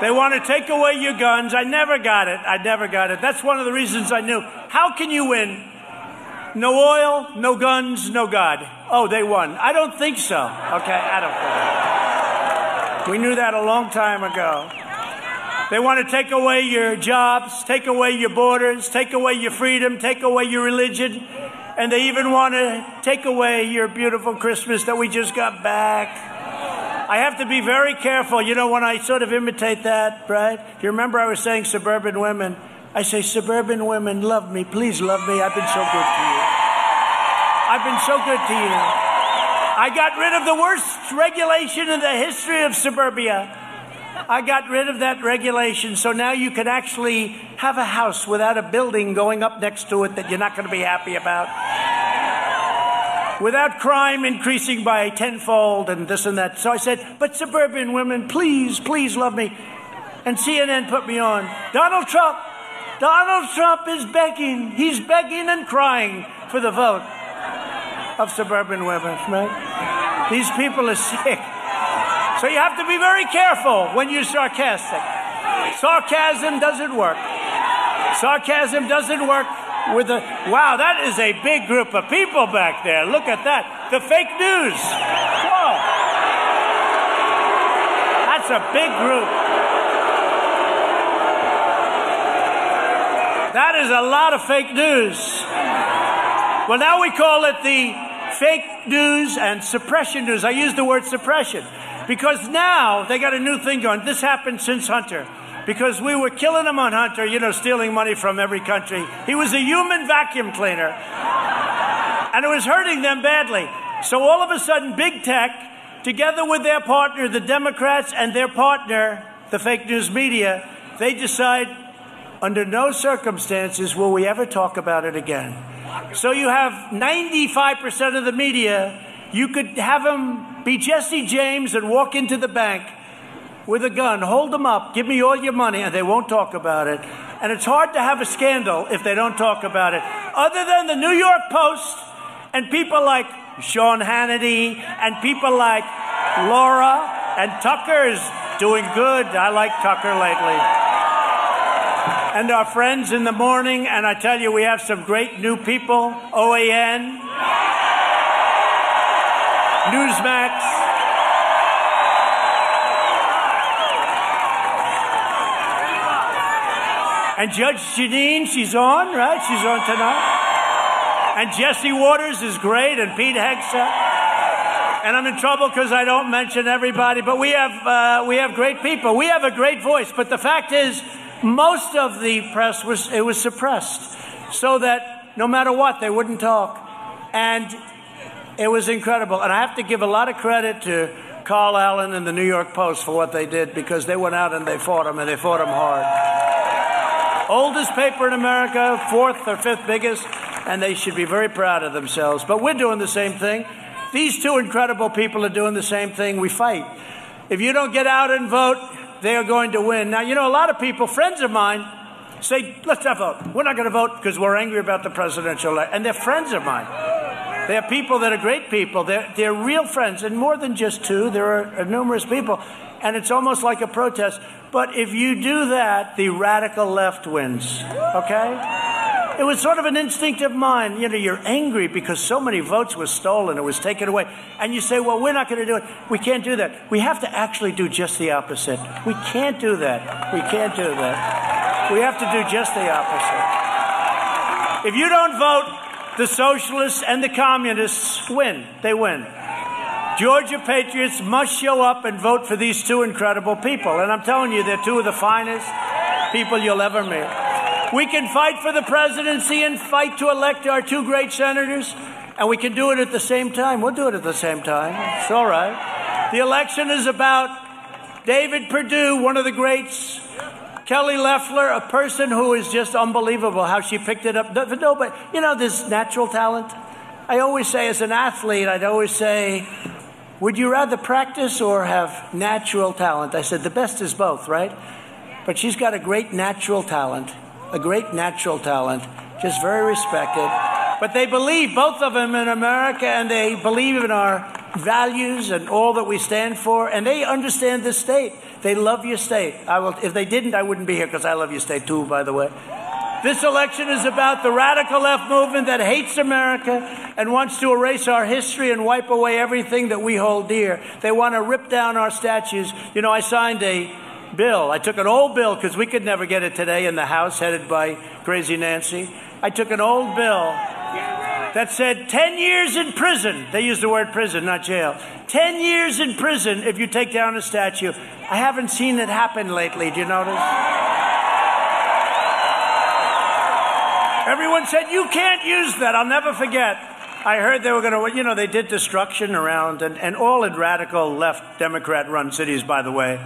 They want to take away your guns. I never got it. I never got it. That's one of the reasons I knew. How can you win? No oil, no guns, no God. Oh, they won. I don't think so. Okay, I don't think. We knew that a long time ago. They want to take away your jobs, take away your borders, take away your freedom, take away your religion, and they even want to take away your beautiful Christmas that we just got back. I have to be very careful, you know, when I sort of imitate that, right? You remember I was saying suburban women? I say, suburban women, love me. Please love me. I've been so good to you. I've been so good to you. I got rid of the worst regulation in the history of suburbia. I got rid of that regulation, so now you can actually have a house without a building going up next to it that you're not going to be happy about. Without crime increasing by tenfold and this and that. So I said, but suburban women, please, please love me. And CNN put me on. Donald Trump, Donald Trump is begging. He's begging and crying for the vote of suburban women, right? These people are sick. So you have to be very careful when you're sarcastic. Sarcasm doesn't work. Sarcasm doesn't work with the. Wow, that is a big group of people back there. Look at that. The fake news. Whoa. That's a big group. That is a lot of fake news. Well, now we call it the fake news and suppression news. I use the word suppression because now they got a new thing going. This happened since Hunter because we were killing him on Hunter, you know, stealing money from every country. He was a human vacuum cleaner and it was hurting them badly. So all of a sudden, big tech, together with their partner, the Democrats, and their partner, the fake news media, they decide under no circumstances will we ever talk about it again. So you have 95% of the media, you could have them be Jesse James and walk into the bank with a gun, hold them up, give me all your money, and they won't talk about it. And it's hard to have a scandal if they don't talk about it. Other than the New York Post and people like Sean Hannity and people like Laura and Tucker's doing good. I like Tucker lately and our friends in the morning. And I tell you, we have some great new people OAN, Newsmax. And Judge Jeanine, she's on, right? She's on tonight. And Jesse Watters is great, and Pete Hegseth. and I'm in trouble because I don't mention everybody. But we have uh, we have great people. We have a great voice. But the fact is, most of the press was it was suppressed, so that no matter what, they wouldn't talk, and it was incredible. And I have to give a lot of credit to Col Allan and the New York Post for what they did because they went out and they fought them and they fought them hard. Oldest paper in America, fourth or fifth biggest, and they should be very proud of themselves. But we're doing the same thing. These two incredible people are doing the same thing. We fight. If you don't get out and vote, they are going to win. Now, you know, a lot of people, friends of mine, say, let's not vote. We're not going to vote because we're angry about the presidential election. And they're friends of mine. They're people that are great people. They're, they're real friends, and more than just two, there are, are numerous people. And it's almost like a protest. But if you do that, the radical left wins. Okay? It was sort of an instinct of mine. You know, you're angry because so many votes were stolen, it was taken away. And you say, well, we're not going to do it. We can't do that. We have to actually do just the opposite. We can't do that. We can't do that. We have to do just the opposite. If you don't vote, the socialists and the communists win. They win. Georgia patriots must show up and vote for these two incredible people. And I'm telling you, they're two of the finest people you'll ever meet. We can fight for the presidency and fight to elect our two great senators, and we can do it at the same time. We'll do it at the same time. It's all right. The election is about David Perdue, one of the greats, Kelly Loeffler, a person who is just unbelievable how she picked it up. No, but you know, this natural talent. I always say, as an athlete, I'd always say, would you rather practice or have natural talent? I said, the best is both, right? But she's got a great natural talent a great natural talent, just very respected. But they believe, both of them in America, and they believe in our values and all that we stand for, and they understand this state. They love your state. I will, if they didn't, I wouldn't be here because I love your state too, by the way. This election is about the radical left movement that hates America and wants to erase our history and wipe away everything that we hold dear. They want to rip down our statues. You know, I signed a bill. I took an old bill because we could never get it today in the House, headed by Crazy Nancy. I took an old bill that said 10 years in prison. They use the word prison, not jail. 10 years in prison if you take down a statue. I haven't seen it happen lately. Do you notice? Everyone said, You can't use that. I'll never forget. I heard they were going to, you know, they did destruction around, and, and all in radical left Democrat run cities, by the way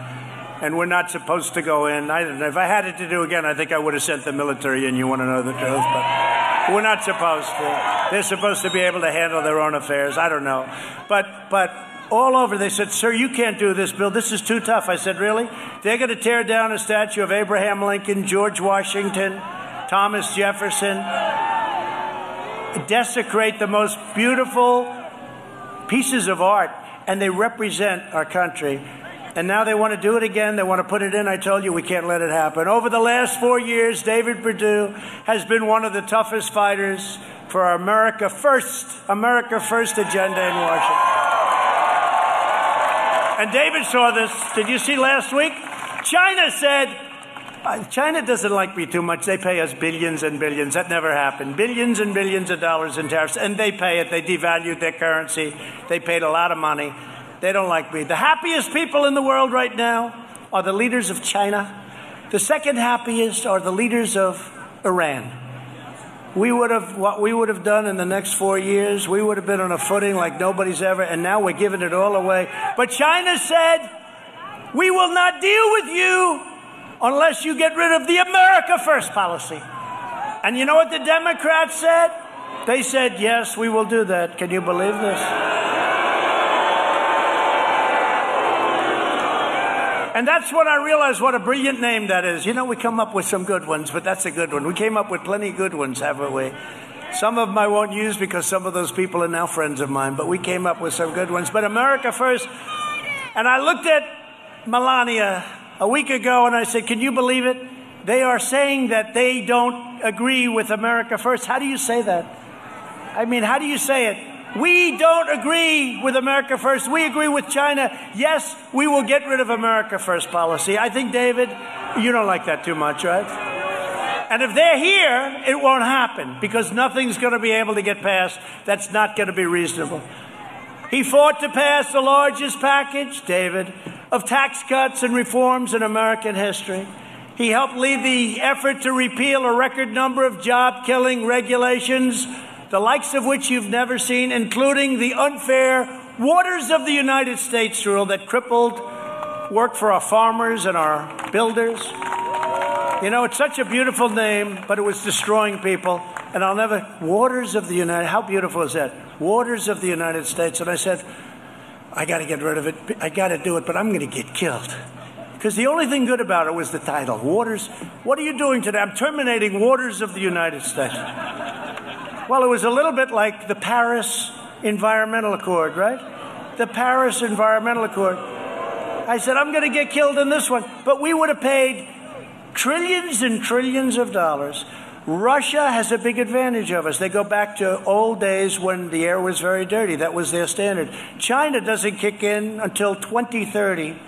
and we're not supposed to go in. I don't know. If I had it to do again, I think I would have sent the military in. You want to know the truth, but we're not supposed to. They're supposed to be able to handle their own affairs. I don't know, but but all over they said, "Sir, you can't do this, Bill. This is too tough." I said, "Really? They're going to tear down a statue of Abraham Lincoln, George Washington, Thomas Jefferson, desecrate the most beautiful pieces of art." And they represent our country and now they want to do it again. They want to put it in. I told you we can't let it happen. Over the last four years, David Perdue has been one of the toughest fighters for our America First, America First agenda in Washington. And David saw this. Did you see last week? China said, uh, China doesn't like me too much. They pay us billions and billions. That never happened. Billions and billions of dollars in tariffs. And they pay it. They devalued their currency. They paid a lot of money. They don't like me. The happiest people in the world right now are the leaders of China. The second happiest are the leaders of Iran. We would have what we would have done in the next four years. We would have been on a footing like nobody's ever, and now we're giving it all away. But China said, "We will not deal with you unless you get rid of the America First policy." And you know what the Democrats said? They said, "Yes, we will do that." Can you believe this? And that's when I realized what a brilliant name that is. You know, we come up with some good ones, but that's a good one. We came up with plenty of good ones, haven't we? Some of them I won't use because some of those people are now friends of mine, but we came up with some good ones. But America First, and I looked at Melania a week ago and I said, Can you believe it? They are saying that they don't agree with America First. How do you say that? I mean, how do you say it? We don't agree with America First. We agree with China. Yes, we will get rid of America First policy. I think, David, you don't like that too much, right? And if they're here, it won't happen because nothing's going to be able to get passed that's not going to be reasonable. He fought to pass the largest package, David, of tax cuts and reforms in American history. He helped lead the effort to repeal a record number of job killing regulations, the likes of which you've never seen, including the unfair Waters of the United States rule that crippled work for our farmers and our builders. You know, it's such a beautiful name, but it was destroying people. And I'll never, Waters of the United, how beautiful is that? Waters of the United States. And I said, I got to get rid of it. I got to do it, but I'm going to get killed. Because the only thing good about it was the title Waters. What are you doing today? I'm terminating Waters of the United States. Well, it was a little bit like the Paris Environmental Accord, right? The Paris Environmental Accord. I said, I'm going to get killed in this one. But we would have paid trillions and trillions of dollars. Russia has a big advantage of us. They go back to old days when the air was very dirty. That was their standard. China doesn't kick in until 2030.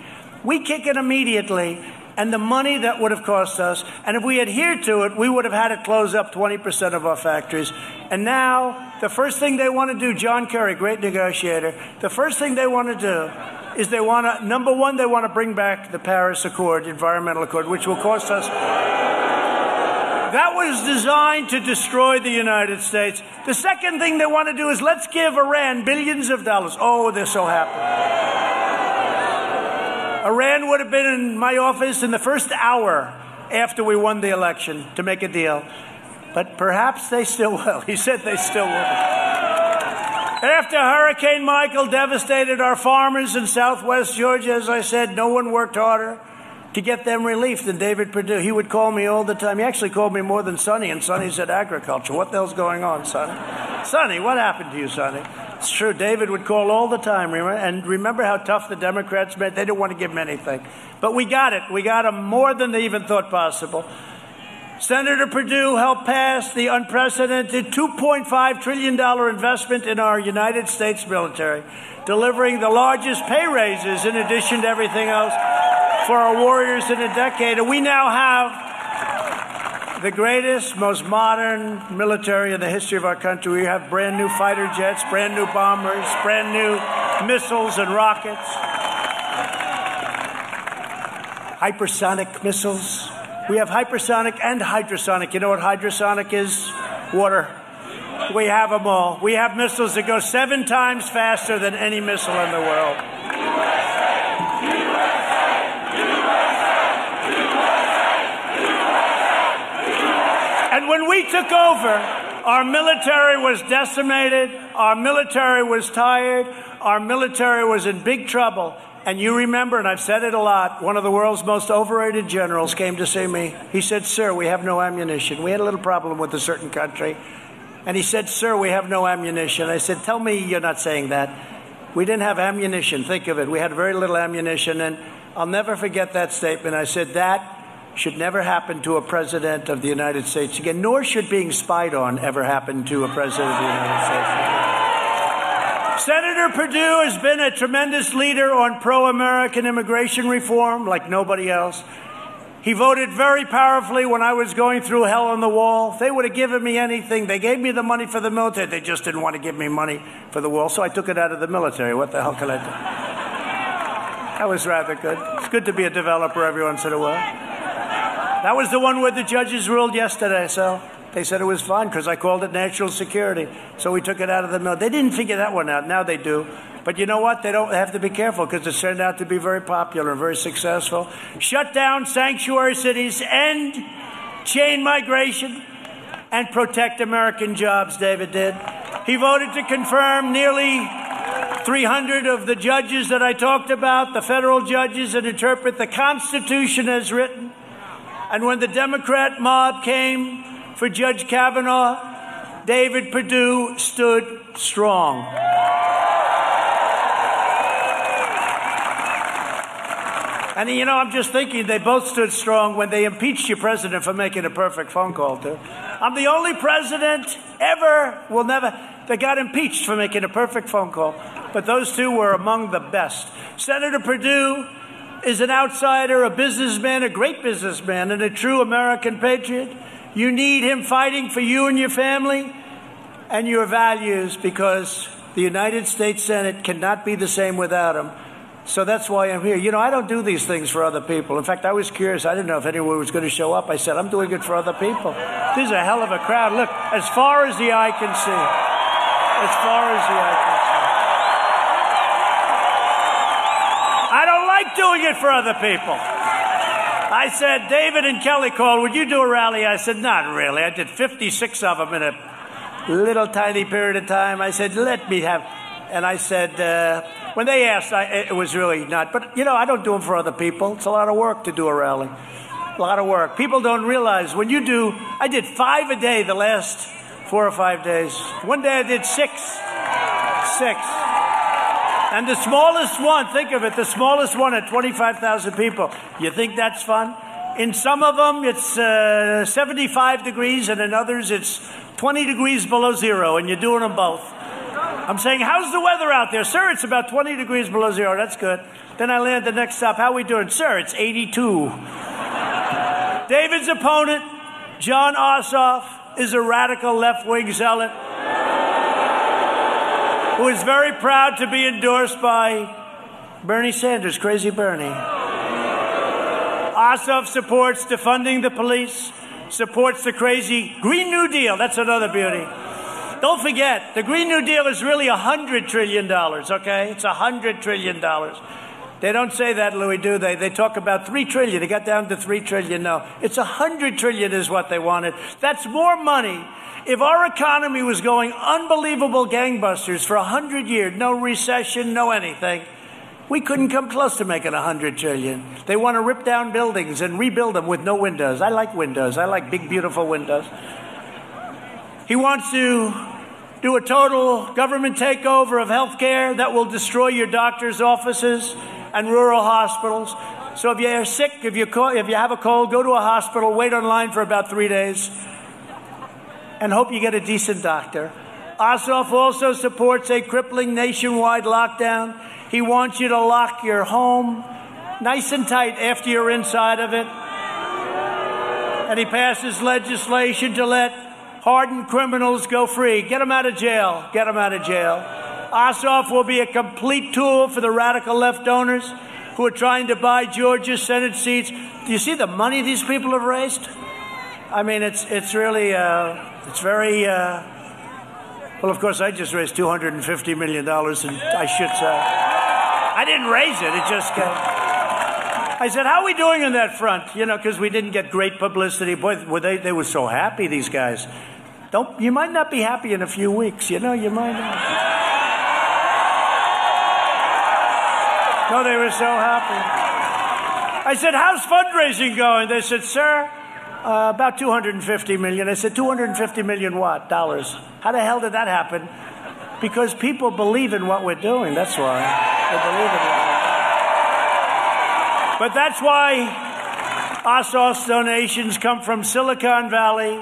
We kick in immediately, and the money that would have cost us, and if we adhered to it, we would have had to close up 20% of our factories. And now, the first thing they want to do, John Kerry, great negotiator, the first thing they want to do is they want to, number one, they want to bring back the Paris Accord, Environmental Accord, which will cost us. That was designed to destroy the United States. The second thing they want to do is let's give Iran billions of dollars. Oh, they're so happy. Iran would have been in my office in the first hour after we won the election to make a deal. But perhaps they still will. He said they still will. After Hurricane Michael devastated our farmers in southwest Georgia, as I said, no one worked harder to get them relief than David Perdue. He would call me all the time. He actually called me more than Sonny, and Sonny said agriculture. What the hell's going on, Sonny? Sonny, what happened to you, Sonny? It's true. David would call all the time, remember? And remember how tough the Democrats made? They didn't want to give him anything. But we got it. We got him more than they even thought possible. Senator Perdue helped pass the unprecedented $2.5 trillion investment in our United States military, delivering the largest pay raises in addition to everything else for our warriors in a decade. And we now have the greatest, most modern military in the history of our country. We have brand new fighter jets, brand new bombers, brand new missiles and rockets, hypersonic missiles. We have hypersonic and hydrosonic. You know what hydrosonic is? Water. We have them all. We have missiles that go seven times faster than any missile in the world. And when we took over, our military was decimated, our military was tired, our military was in big trouble. And you remember, and I've said it a lot, one of the world's most overrated generals came to see me. He said, Sir, we have no ammunition. We had a little problem with a certain country. And he said, Sir, we have no ammunition. I said, Tell me you're not saying that. We didn't have ammunition. Think of it. We had very little ammunition. And I'll never forget that statement. I said, That should never happen to a president of the United States again, nor should being spied on ever happen to a president of the United States. Senator Perdue has been a tremendous leader on pro American immigration reform like nobody else. He voted very powerfully when I was going through hell on the wall. They would have given me anything. They gave me the money for the military. They just didn't want to give me money for the wall, so I took it out of the military. What the hell can I do? That was rather good. It's good to be a developer every once in a while. That was the one where the judges ruled yesterday, so they said it was fine because I called it national security. So we took it out of the mill. They didn't figure that one out. Now they do. But you know what? They don't have to be careful because it turned out to be very popular and very successful. Shut down sanctuary cities, end chain migration, and protect American jobs, David did. He voted to confirm nearly 300 of the judges that I talked about, the federal judges that interpret the Constitution as written. And when the Democrat mob came for Judge Kavanaugh, David Perdue stood strong. And you know, I'm just thinking they both stood strong when they impeached your president for making a perfect phone call, too. I'm the only president ever, will never, that got impeached for making a perfect phone call. But those two were among the best. Senator Perdue is an outsider, a businessman, a great businessman, and a true American patriot. You need him fighting for you and your family and your values because The United States Senate cannot be the same without him. So that's why I'm here. You know, I don't do these things for other people. In fact, I was curious. I didn't know if anyone was going to show up. I said, I'm doing it for other people. This is a hell of a crowd. Look, as far as the eye can see. As far as the eye can see. Doing it for other people. I said, David and Kelly called, would you do a rally? I said, not really. I did 56 of them in a little tiny period of time. I said, let me have. And I said, uh, when they asked, I, it was really not. But, you know, I don't do them for other people. It's a lot of work to do a rally. A lot of work. People don't realize when you do, I did five a day the last four or five days. One day I did six. Six. And the smallest one, think of it, the smallest one at 25,000 people. You think that's fun? In some of them, it's uh, 75 degrees, and in others, it's 20 degrees below zero, and you're doing them both. I'm saying, how's the weather out there? Sir, it's about 20 degrees below zero. That's good. Then I land the next stop. How we doing? Sir, it's 82. David's opponent, Jon Ossoff, is a radical left wing zealot who is very proud to be endorsed by Bernie Sanders, Crazy Bernie. Ossoff supports defunding the police, supports the crazy Green New Deal. That's another beauty. Don't forget, the Green New Deal is really $100 trillion, okay? It's $100 trillion. They don't say that, Louis, do they? They talk about three trillion. They got down to three trillion. No, it's a hundred trillion is what they wanted. That's more money. If our economy was going unbelievable gangbusters for a hundred years, no recession, no anything, we couldn't come close to making a hundred trillion. They want to rip down buildings and rebuild them with no windows. I like windows. I like big, beautiful windows. He wants to do a total government takeover of health care that will destroy your doctor's offices and rural hospitals. So if you're sick, if you, if you have a cold, go to a hospital, wait online for about three days, and hope you get a decent doctor. Ossoff also supports a crippling nationwide lockdown. He wants you to lock your home nice and tight after you're inside of it. And he passes legislation to let hardened criminals go free. Get them out of jail. Get them out of jail. Ossoff will be a complete tool for the radical left donors who are trying to buy Georgia's Senate seats. Do you see the money these people have raised? I mean, it's it's really uh, it's very. Uh, well, of course, I just raised two hundred and fifty million dollars, and I should say I didn't raise it. It just. I said, "How are we doing on that front?" You know, because we didn't get great publicity. Boy, were they they were so happy. These guys. Don't you might not be happy in a few weeks. You know, you might not. No, they were so happy. I said, How's fundraising going? They said, Sir, uh, about 250 million. I said, 250 million what? Dollars. How the hell did that happen? Because people believe in what we're doing. That's why. They believe in it. But that's why Ossoff's donations come from Silicon Valley,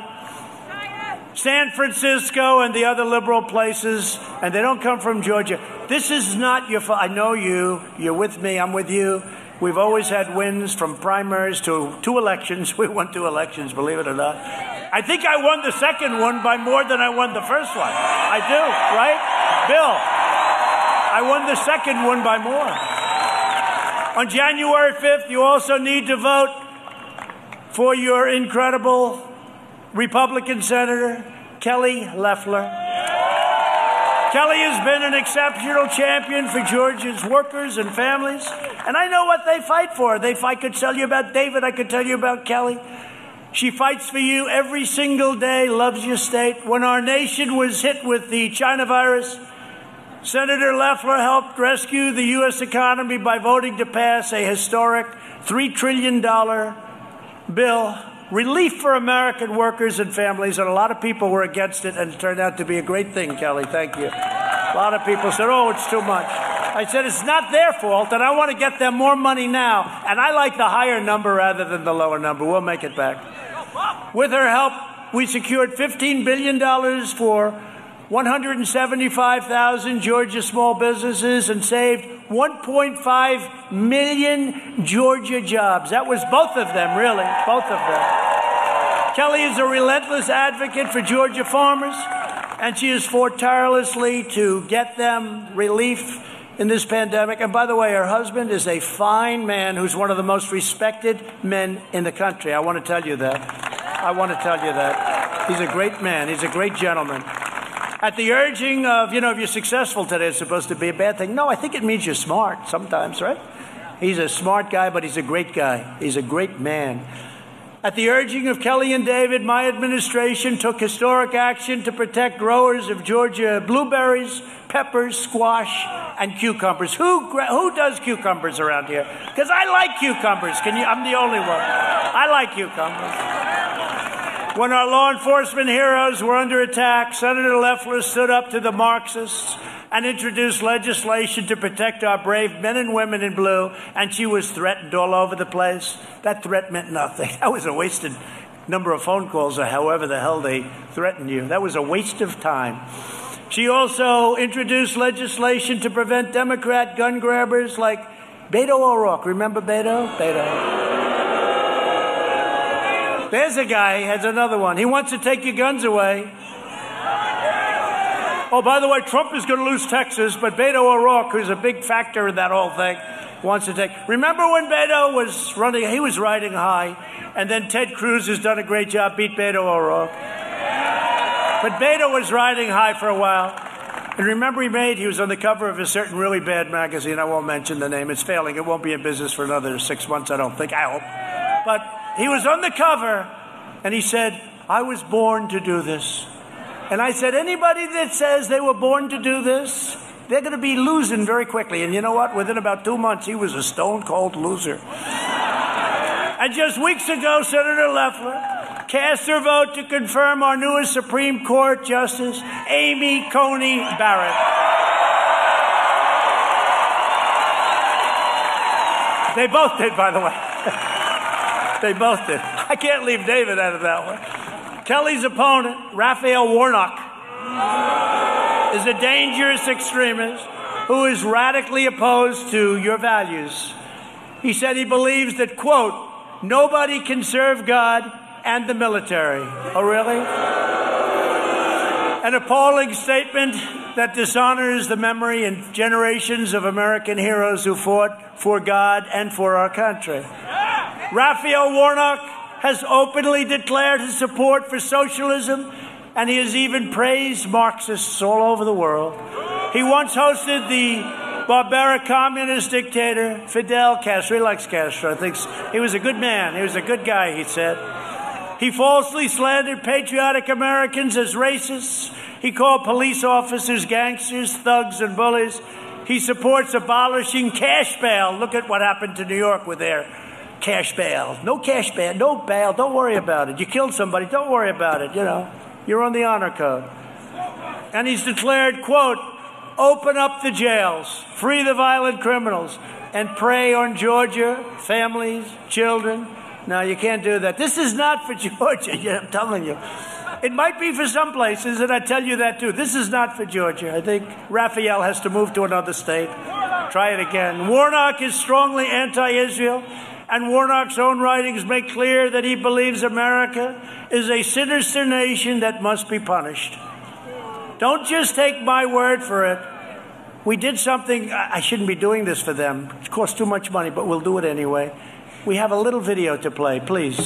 San Francisco, and the other liberal places, and they don't come from Georgia. This is not your fault. I know you. You're with me. I'm with you. We've always had wins from primaries to two elections. We won two elections, believe it or not. I think I won the second one by more than I won the first one. I do, right? Bill, I won the second one by more. On January 5th, you also need to vote for your incredible Republican Senator, Kelly Loeffler. Kelly has been an exceptional champion for Georgia's workers and families, and I know what they fight for. They, I could tell you about David, I could tell you about Kelly. She fights for you every single day, loves your state. When our nation was hit with the China virus, Senator Loeffler helped rescue the U.S. economy by voting to pass a historic $3 trillion bill relief for American workers and families, and a lot of people were against it, and it turned out to be a great thing, Kelly. Thank you. A lot of people said, oh, it's too much. I said, it's not their fault, and I want to get them more money now, and I like the higher number rather than the lower number. We'll make it back. With her help, we secured $15 billion for 175,000 Georgia small businesses and saved 1.5 million Georgia jobs. That was both of them, really, both of them. Kelly is a relentless advocate for Georgia farmers. And she has fought tirelessly to get them relief in this pandemic. And by the way, her husband is a fine man who's one of the most respected men in the country. I want to tell you that. I want to tell you that. He's a great man, he's a great gentleman. At the urging of, you know, if you're successful today, it's supposed to be a bad thing. No, I think it means you're smart sometimes, right? He's a smart guy, but he's a great guy. He's a great man. At the urging of Kelly and David, my administration took historic action to protect growers of Georgia blueberries, peppers, squash, and cucumbers. Who, who does cucumbers around here? Because I like cucumbers. Can you? I'm the only one. I like cucumbers. When our law enforcement heroes were under attack, Senator Loeffler stood up to the Marxists and introduced legislation to protect our brave men and women in blue, and she was threatened all over the place. That threat meant nothing. That was a wasted number of phone calls, or however the hell they threatened you. That was a waste of time. She also introduced legislation to prevent Democrat gun grabbers like Beto O'Rourke. Remember Beto? Beto. There's a guy, he has another one. He wants to take your guns away. Oh, by the way, Trump is going to lose Texas, but Beto O'Rourke, who's a big factor in that whole thing, wants to take. Remember when Beto was running? He was riding high, and then Ted Cruz has done a great job, beat Beto O'Rourke. But Beto was riding high for a while. And remember, he made, he was on the cover of a certain really bad magazine. I won't mention the name. It's failing. It won't be in business for another six months, I don't think. I hope. But he was on the cover and he said, I was born to do this. And I said, anybody that says they were born to do this, they're going to be losing very quickly. And you know what? Within about two months, he was a stone cold loser. and just weeks ago, Senator Loeffler cast her vote to confirm our newest Supreme Court Justice, Amy Coney Barrett. They both did, by the way. They both did. I can't leave David out of that one. Kelly's opponent, Raphael Warnock, is a dangerous extremist who is radically opposed to your values. He said he believes that, quote, nobody can serve God and the military. Oh, really? An appalling statement that dishonors the memory and generations of American heroes who fought for God and for our country. Raphael Warnock has openly declared his support for socialism, and he has even praised Marxists all over the world. He once hosted the barbaric communist dictator Fidel Castro. He likes Castro. I think he was a good man. He was a good guy, he said. He falsely slandered patriotic Americans as racists. He called police officers gangsters, thugs, and bullies. He supports abolishing cash bail. Look at what happened to New York with their cash bail. No cash bail, no bail. Don't worry about it. You killed somebody. Don't worry about it. You know, you're on the honor code. And he's declared, quote, open up the jails, free the violent criminals, and prey on Georgia, families, children. Now, you can't do that. This is not for Georgia, I'm telling you. It might be for some places, and I tell you that too. This is not for Georgia. I think Raphael has to move to another state. Try it again. Warnock is strongly anti Israel and Warnock's own writings make clear that he believes America is a sinister nation that must be punished. Don't just take my word for it. We did something, I shouldn't be doing this for them. It costs too much money, but we'll do it anyway. We have a little video to play, please.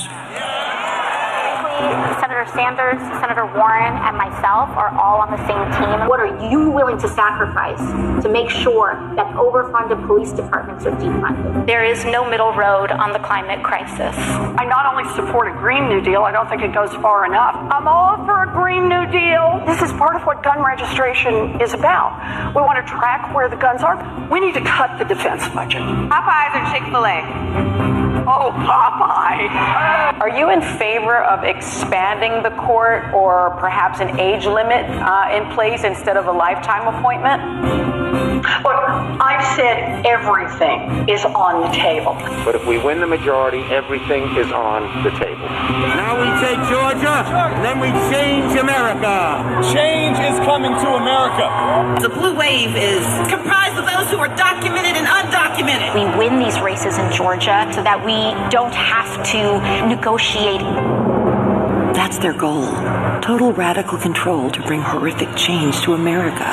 Senator Sanders, Senator Warren, and myself are all on the same team. What are you willing to sacrifice to make sure that overfunded police departments are defunded? There is no middle road on the climate crisis. I not only support a Green New Deal, I don't think it goes far enough. I'm all for a Green New Deal. This is part of what gun registration is about. We want to track where the guns are. We need to cut the defense budget. Popeyes or Chick fil A? Oh, Popeye. Are you in favor of expanding the court or perhaps an age limit uh, in place instead of a lifetime appointment? Look, I've said everything is on the table. But if we win the majority, everything is on the table. Now we take Georgia, and then we change America. Change is coming to America. The blue wave is comprised of those who are documented and undocumented. We win these races in Georgia so that we don't have to negotiate That's their goal. Total radical control to bring horrific change to America.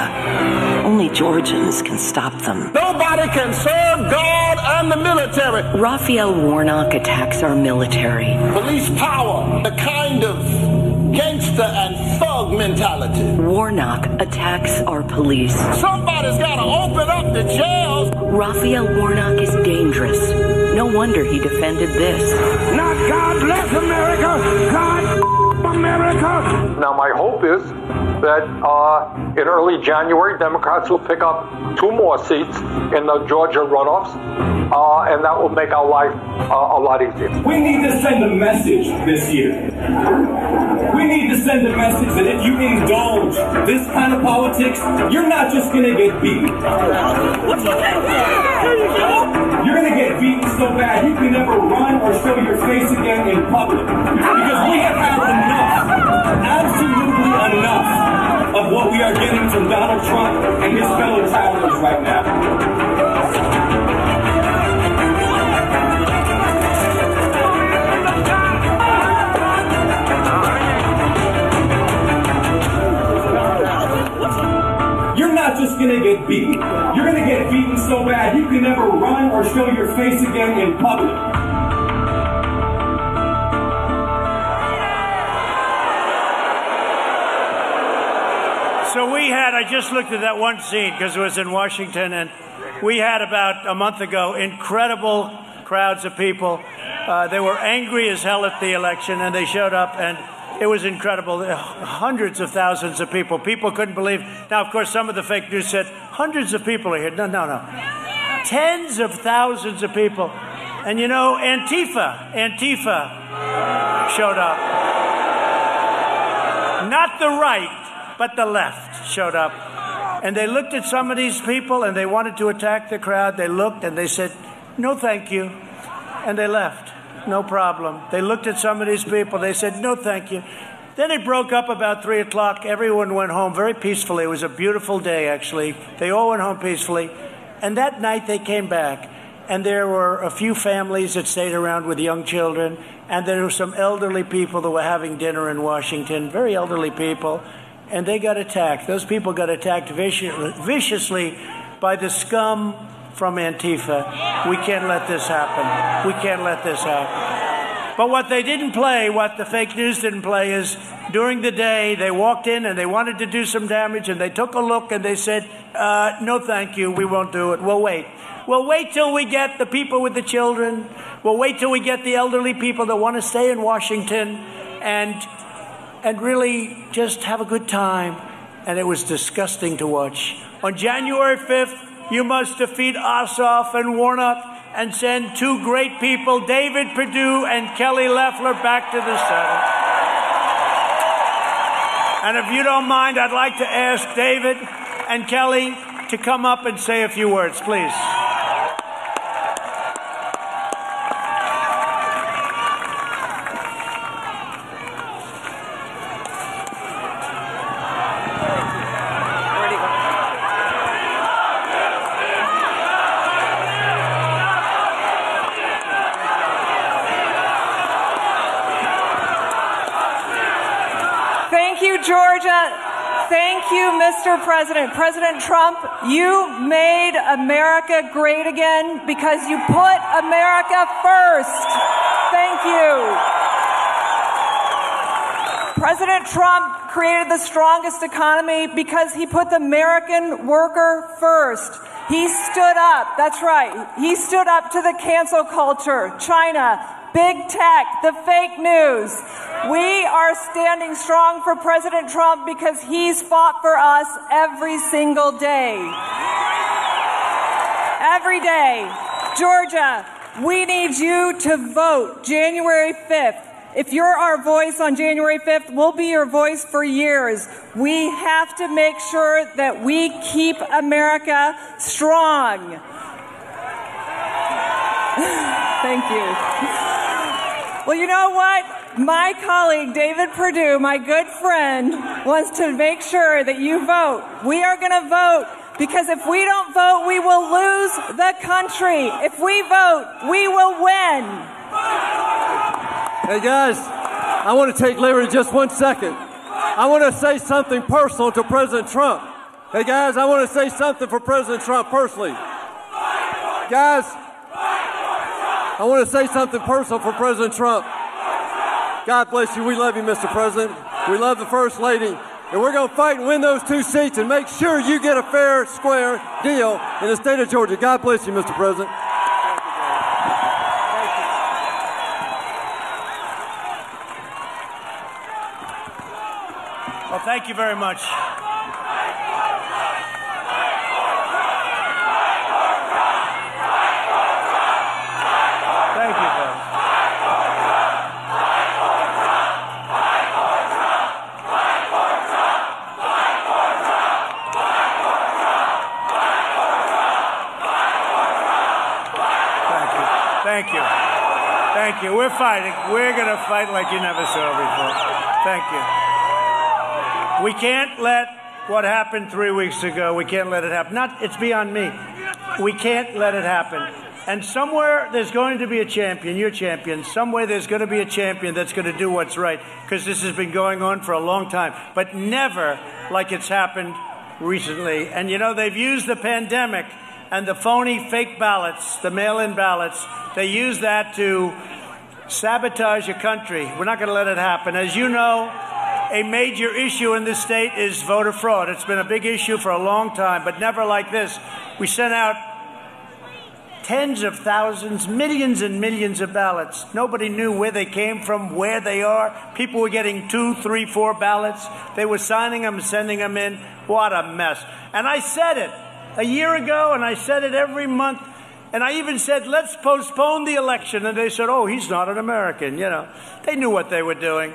Only Georgians can stop them. Nobody can serve God and the military. Raphael Warnock attacks our military. Police power, the kind of gangster and thug mentality. Warnock attacks our police. Somebody's got to open up the jails. Raphael Warnock is dangerous. No wonder he defended this. Not God bless America, God America. Now, my hope is that uh, in early January, Democrats will pick up two more seats in the Georgia runoffs, uh, and that will make our life uh, a lot easier. We need to send a message this year. We need to send a message that if you indulge this kind of politics, you're not just going to get beat. You're going to get beaten so bad you can never run or show your face again in public. Because we have had enough, absolutely enough, of what we are getting from Donald Trump and his fellow travelers right now. Gonna get beaten. You're gonna get beaten so bad you can never run or show your face again in public. So we had, I just looked at that one scene because it was in Washington, and we had about a month ago incredible crowds of people. Uh, they were angry as hell at the election, and they showed up, and it was incredible. Hundreds of thousands of people. People couldn't believe. Now, of course, some of the fake news said hundreds of people are here. No, no, no. Tens of thousands of people. And you know, Antifa, Antifa showed up. Not the right, but the left showed up. And they looked at some of these people and they wanted to attack the crowd. They looked and they said, no, thank you. And they left. No problem. They looked at some of these people. They said, no, thank you. Then it broke up about 3 o'clock. Everyone went home very peacefully. It was a beautiful day, actually. They all went home peacefully. And that night they came back. And there were a few families that stayed around with young children. And there were some elderly people that were having dinner in Washington, very elderly people. And they got attacked. Those people got attacked viciously, viciously by the scum from Antifa. We can't let this happen. We can't let this happen. But what they didn't play, what the fake news didn't play, is during the day they walked in and they wanted to do some damage and they took a look and they said, uh, No, thank you, we won't do it. We'll wait. We'll wait till we get the people with the children. We'll wait till we get the elderly people that want to stay in Washington and, and really just have a good time. And it was disgusting to watch. On January 5th, you must defeat Ossoff and Warnock and send two great people, David Perdue and Kelly Loeffler, back to the Senate. And if you don't mind, I'd like to ask David and Kelly to come up and say a few words, please. Thank you, Georgia. Thank you, Mr. President. President Trump, you made America great again because you put America first. Thank you. President Trump created the strongest economy because he put the American worker first. He stood up, that's right, he stood up to the cancel culture, China, big tech, the fake news. We are standing strong for President Trump because he's fought for us every single day. Every day. Georgia, we need you to vote January 5th. If you're our voice on January 5th, we'll be your voice for years. We have to make sure that we keep America strong. Thank you. Well, you know what? My colleague, David Perdue, my good friend, wants to make sure that you vote. We are going to vote because if we don't vote, we will lose the country. If we vote, we will win. Hey guys, I want to take liberty just one second. I want to say something personal to President Trump. Hey guys, I want to say something for President Trump personally. Guys, I want to say something personal for President Trump. God bless you. We love you, Mr. President. We love the First Lady. And we're going to fight and win those two seats and make sure you get a fair, square deal in the state of Georgia. God bless you, Mr. President. Well, thank you very much. Thank you. Thank you. Thank you. Thank you. We're fighting. We're going to fight like you never saw before. Thank you. We can't let what happened three weeks ago, we can't let it happen. Not, it's beyond me. We can't let it happen. And somewhere there's going to be a champion, your champion. Somewhere there's going to be a champion that's going to do what's right because this has been going on for a long time, but never like it's happened recently. And you know, they've used the pandemic and the phony fake ballots, the mail in ballots, they use that to sabotage a country. We're not going to let it happen. As you know, a major issue in this state is voter fraud. It's been a big issue for a long time, but never like this. We sent out tens of thousands, millions and millions of ballots. Nobody knew where they came from, where they are. People were getting two, three, four ballots. They were signing them, sending them in. What a mess. And I said it a year ago, and I said it every month. And I even said, let's postpone the election. And they said, oh, he's not an American. You know, they knew what they were doing.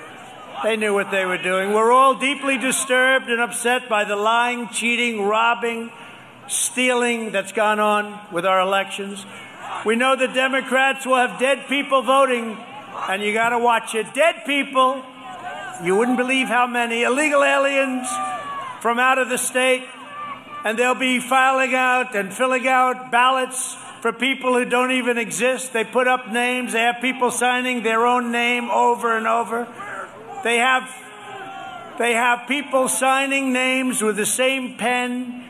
They knew what they were doing. We're all deeply disturbed and upset by the lying, cheating, robbing, stealing that's gone on with our elections. We know the Democrats will have dead people voting, and you got to watch it. Dead people, you wouldn't believe how many illegal aliens from out of the state, and they'll be filing out and filling out ballots for people who don't even exist. They put up names, they have people signing their own name over and over. They have they have people signing names with the same pen,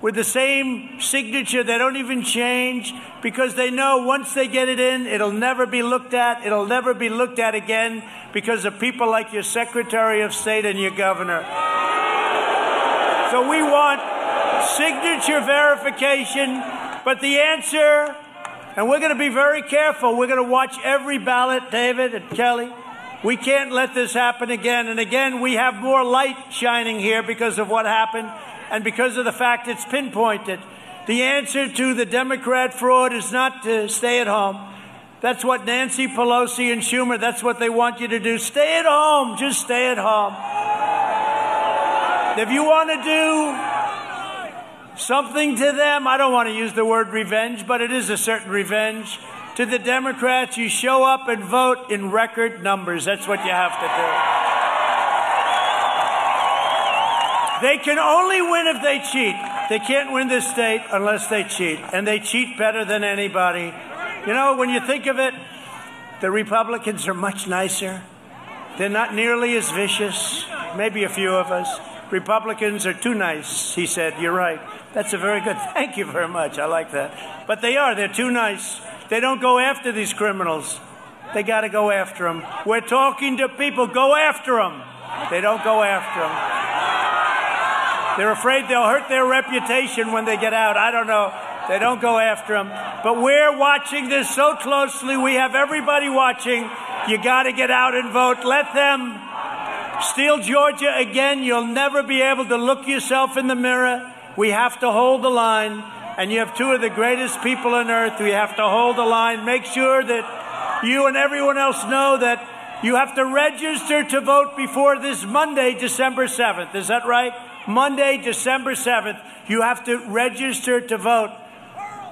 with the same signature. They don't even change because they know once they get it in, it'll never be looked at. It'll never be looked at again because of people like your Secretary of State and your governor. So we want signature verification, but the answer, and we're going to be very careful. We're going to watch every ballot, David and Kelly. We can't let this happen again. And again, we have more light shining here because of what happened and because of the fact it's pinpointed. The answer to the Democrat fraud is not to stay at home. That's what Nancy Pelosi and Schumer, that's what they want you to do. Stay at home. Just stay at home. If you want to do something to them, I don't want to use the word revenge, but it is a certain revenge. To the Democrats, you show up and vote in record numbers. That's what you have to do. They can only win if they cheat. They can't win this state unless they cheat. And they cheat better than anybody. You know, when you think of it, the Republicans are much nicer. They're not nearly as vicious. Maybe a few of us. Republicans are too nice, he said. You're right. That's a very good. Thank you very much. I like that. But they are. They're too nice. They don't go after these criminals. They got to go after them. We're talking to people. Go after them. They don't go after them. They're afraid they'll hurt their reputation when they get out. I don't know. They don't go after them. But we're watching this so closely. We have everybody watching. You got to get out and vote. Let them steal Georgia again. You'll never be able to look yourself in the mirror. We have to hold the line. And you have two of the greatest people on earth. We have to hold the line. Make sure that you and everyone else know that you have to register to vote before this Monday, December 7th. Is that right? Monday, December 7th. You have to register to vote.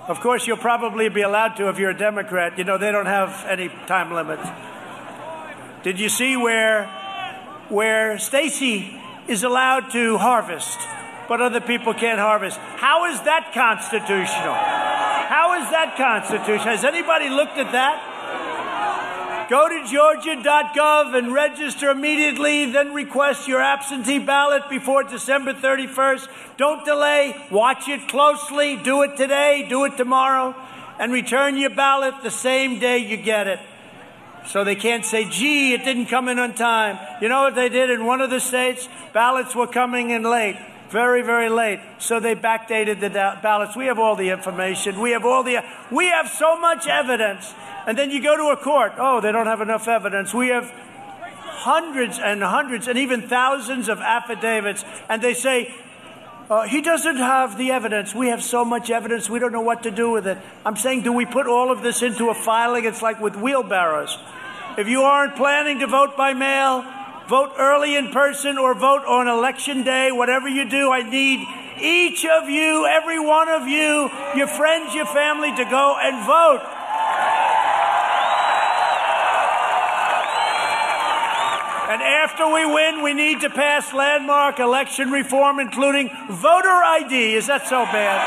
Of course, you'll probably be allowed to if you're a Democrat. You know, they don't have any time limits. Did you see where where Stacey is allowed to harvest, but other people can't harvest? How is that constitutional? How is that constitutional? Has anybody looked at that? Go to georgia.gov and register immediately, then request your absentee ballot before December 31st. Don't delay. Watch it closely. Do it today, do it tomorrow, and return your ballot the same day you get it. So they can't say, gee, it didn't come in on time. You know what they did in one of the states? Ballots were coming in late very, very late. So they backdated the ballots. We have all the information. We have all the, we have so much evidence. And then you go to a court. Oh, they don't have enough evidence. We have hundreds and hundreds and even thousands of affidavits. And they say, uh, he doesn't have the evidence. We have so much evidence, we don't know what to do with it. I'm saying, do we put all of this into a filing? It's like with wheelbarrows. If you aren't planning to vote by mail, vote early in person or vote on election day, whatever you do, I need each of you, every one of you, your friends, your family to go and vote. And after we win, we need to pass landmark election reform, including voter ID. Is that so bad?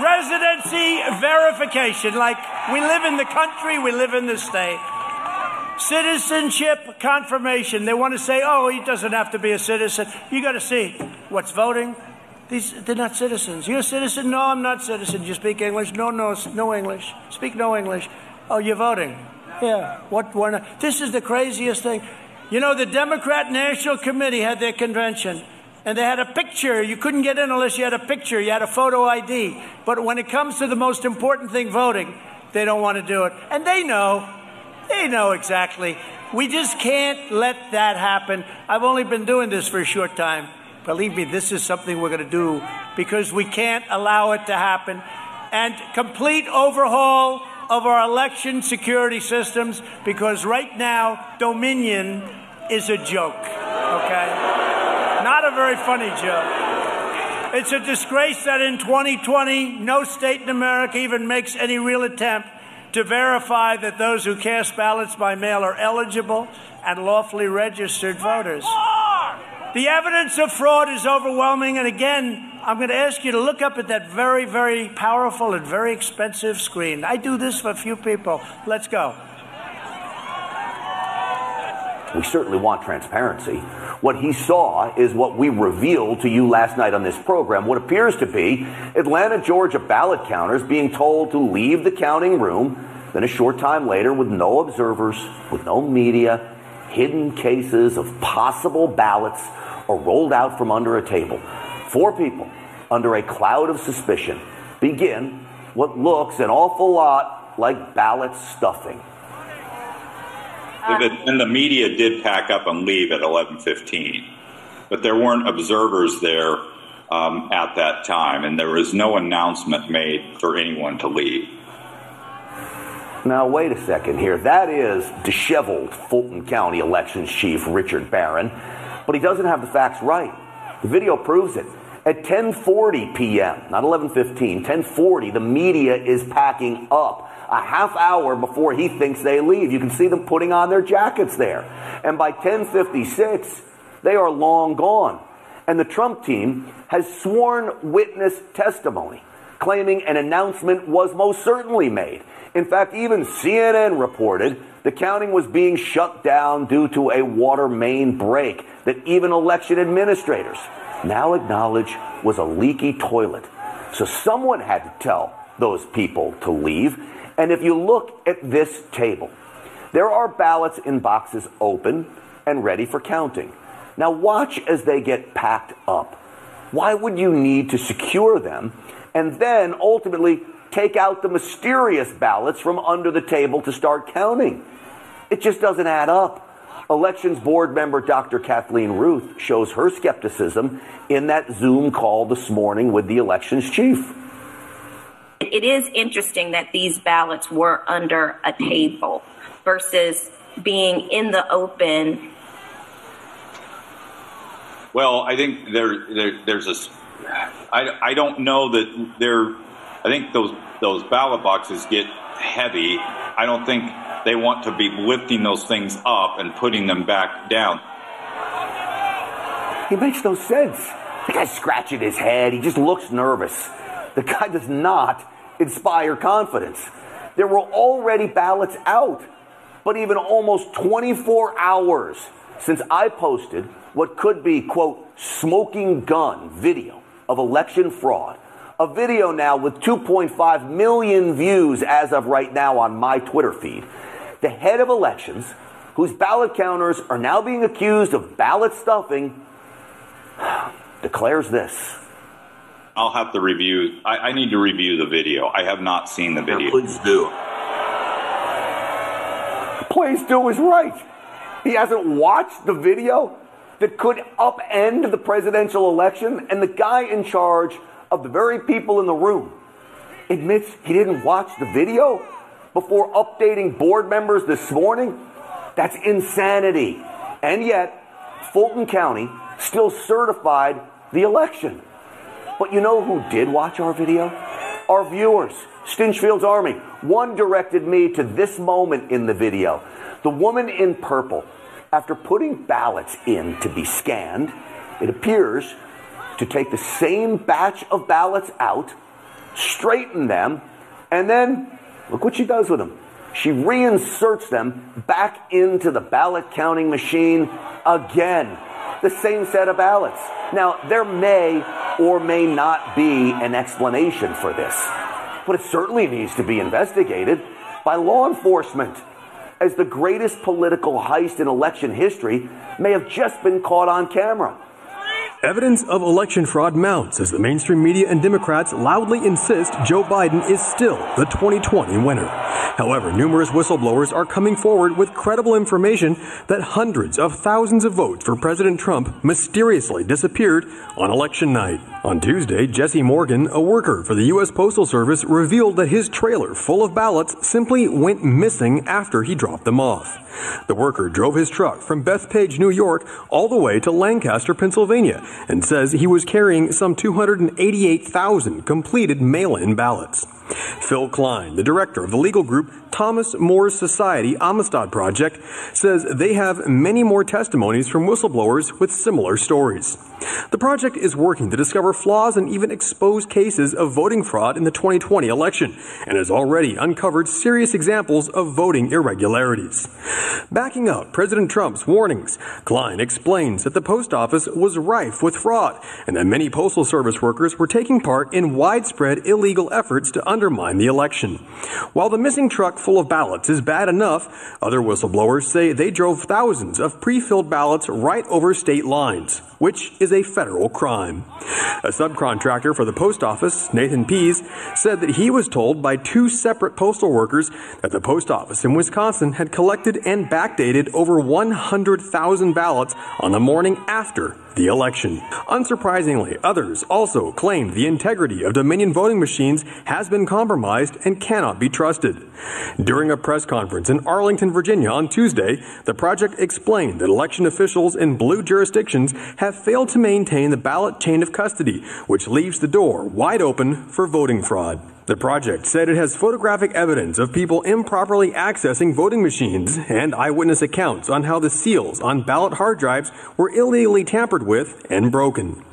Residency verification. Like we live in the country, we live in the state. Citizenship confirmation. They want to say, oh, he doesn't have to be a citizen. You got to see what's voting. These, they're not citizens. You're a citizen? No, I'm not citizen. You speak English? No, no, no English. Speak no English. Oh, you're voting. Yeah. What? One? This is the craziest thing. You know, the Democrat National Committee had their convention, and they had a picture. You couldn't get in unless you had a picture. You had a photo ID. But when it comes to the most important thing, voting, they don't want to do it, and they know. They know exactly. We just can't let that happen. I've only been doing this for a short time. Believe me, this is something we're going to do because we can't allow it to happen. And complete overhaul of our election security systems because right now, Dominion is a joke, okay? Not a very funny joke. It's a disgrace that in 2020, no state in America even makes any real attempt to verify that those who cast ballots by mail are eligible and lawfully registered voters. The evidence of fraud is overwhelming, and again, I'm going to ask you to look up at that very, very powerful and very expensive screen. I do this for a few people. Let's go. We certainly want transparency. What he saw is what we revealed to you last night on this program. What appears to be Atlanta, Georgia ballot counters being told to leave the counting room. Then a short time later, with no observers, with no media, hidden cases of possible ballots are rolled out from under a table. Four people, under a cloud of suspicion, begin what looks an awful lot like ballot stuffing. And the media did pack up and leave at 11:15, but there weren't observers there um, at that time, and there was no announcement made for anyone to leave. Now, wait a second here. That is disheveled Fulton County Elections Chief Richard Barron, but he doesn't have the facts right. The video proves it. At 10:40 p.m., not 11:15, 10:40, the media is packing up a half hour before he thinks they leave. You can see them putting on their jackets there. And by 1056, they are long gone. And the Trump team has sworn witness testimony claiming an announcement was most certainly made. In fact, even CNN reported the counting was being shut down due to a water main break that even election administrators now acknowledge was a leaky toilet. So someone had to tell those people to leave. And if you look at this table, there are ballots in boxes open and ready for counting. Now, watch as they get packed up. Why would you need to secure them and then ultimately take out the mysterious ballots from under the table to start counting? It just doesn't add up. Elections Board member Dr. Kathleen Ruth shows her skepticism in that Zoom call this morning with the elections chief. It is interesting that these ballots were under a table versus being in the open. Well, I think there, there there's a. I, I don't know that there. I think those those ballot boxes get heavy. I don't think they want to be lifting those things up and putting them back down. He makes no sense. The guy's scratching his head. He just looks nervous. The guy does not inspire confidence. There were already ballots out, but even almost 24 hours since I posted what could be, quote, smoking gun video of election fraud. A video now with 2.5 million views as of right now on my Twitter feed. The head of elections, whose ballot counters are now being accused of ballot stuffing, declares this. I'll have to review. I, I, need to review the video. I have not seen the video. Please do. Please do is right. He hasn't watched the video that could upend the presidential election, and the guy in charge of the very people in the room admits he didn't watch the video before updating board members this morning. That's insanity. And yet, Fulton County still certified the election. But you know who did watch our video? Our viewers, Stinchfield's Army. One directed me to this moment in the video. The woman in purple, after putting ballots in to be scanned, it appears to take the same batch of ballots out, straighten them, and then look what she does with them. She reinserts them back into the ballot counting machine again. The same set of ballots. Now, there may or may not be an explanation for this, but it certainly needs to be investigated by law enforcement as the greatest political heist in election history may have just been caught on camera. Evidence of election fraud mounts as the mainstream media and Democrats loudly insist Joe Biden is still the 2020 winner. However, numerous whistleblowers are coming forward with credible information that hundreds of thousands of votes for President Trump mysteriously disappeared on election night. On Tuesday, Jesse Morgan, a worker for the U.S. Postal Service, revealed that his trailer full of ballots simply went missing after he dropped them off. The worker drove his truck from Bethpage, New York, all the way to Lancaster, Pennsylvania, and says he was carrying some 288,000 completed mail in ballots. Phill Kline, the director of the legal group Thomas More Society Amistad Project, says they have many more testimonies from whistleblowers with similar stories. The project is working to discover flaws and even expose cases of voting fraud in the 2020 election and has already uncovered serious examples of voting irregularities. Backing up President Trump's warnings, Kline explains that the post office was rife with fraud and that many postal service workers were taking part in widespread illegal efforts to undermine the election. While the missing truck full of ballots is bad enough, other whistleblowers say they drove thousands of pre-filled ballots right over state lines which is a federal crime. A subcontractor for the post office, Nathan Pease, said that he was told by two separate postal workers that the post office in Wisconsin had collected and backdated over 100,000 ballots on the morning after the election. Unsurprisingly, others also claimed the integrity of Dominion voting machines has been compromised and cannot be trusted. During a press conference in Arlington, Virginia on Tuesday, the project explained that election officials in blue jurisdictions have failed to maintain the ballot chain of custody, which leaves the door wide open for voting fraud. The project said it has photographic evidence of people improperly accessing voting machines and eyewitness accounts on how the seals on ballot hard drives were illegally tampered with and broken.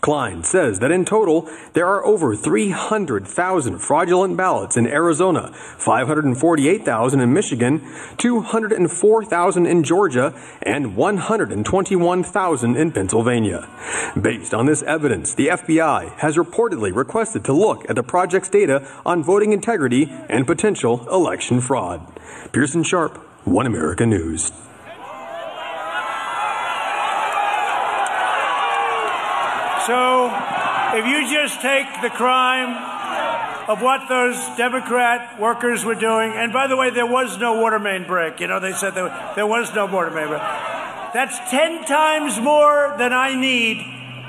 Kline says that in total, there are over 300,000 fraudulent ballots in Arizona, 548,000 in Michigan, 204,000 in Georgia, and 121,000 in Pennsylvania. Based on this evidence, the FBI has reportedly requested to look at the project's data on voting integrity and potential election fraud. Pearson Sharp, One America News. So, if you just take the crime of what those Democrat workers were doing, and by the way, there was no water main break. You know, they said there, there was no water main break. That's 10 times more than I need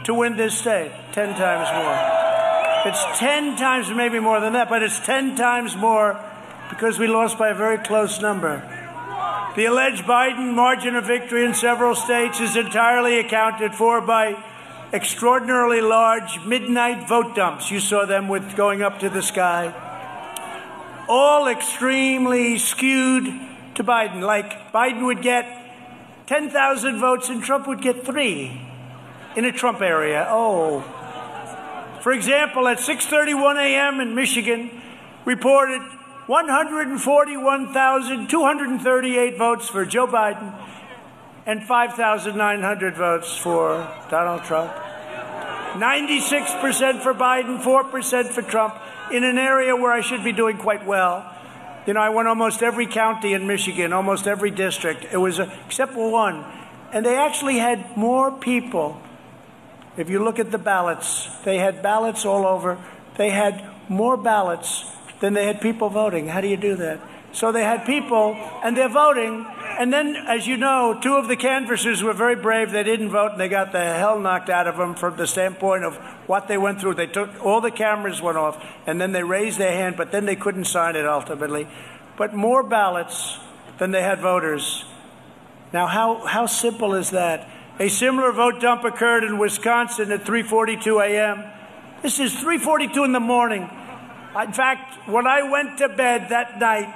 to win this state. 10 times more. It's 10 times, maybe more than that, but it's 10 times more because we lost by a very close number. The alleged Biden margin of victory in several states is entirely accounted for by extraordinarily large midnight vote dumps. You saw them with going up to the sky. All extremely skewed to Biden. Like Biden would get 10,000 votes and Trump would get three in a Trump area. Oh. For example, at 6:31 a.m. in Michigan, reported 141,238 votes for Joe Biden and 5,900 votes for Donald Trump. 96% for Biden, 4% for Trump, in an area where I should be doing quite well. You know, I won almost every county in Michigan, almost every district. It was, a, except for one. And they actually had more people. If you look at the ballots, they had ballots all over. They had more ballots than they had people voting. How do you do that? So they had people, and they're voting. And then, as you know, two of the canvassers were very brave. They didn't vote, and they got the hell knocked out of them from the standpoint of what they went through. They took all the cameras went off, and then they raised their hand, but then they couldn't sign it ultimately. But more ballots than they had voters. Now, how, how simple is that? A similar vote dump occurred in Wisconsin at 3:42 a.m. This is 3:42 in the morning. In fact, when I went to bed that night,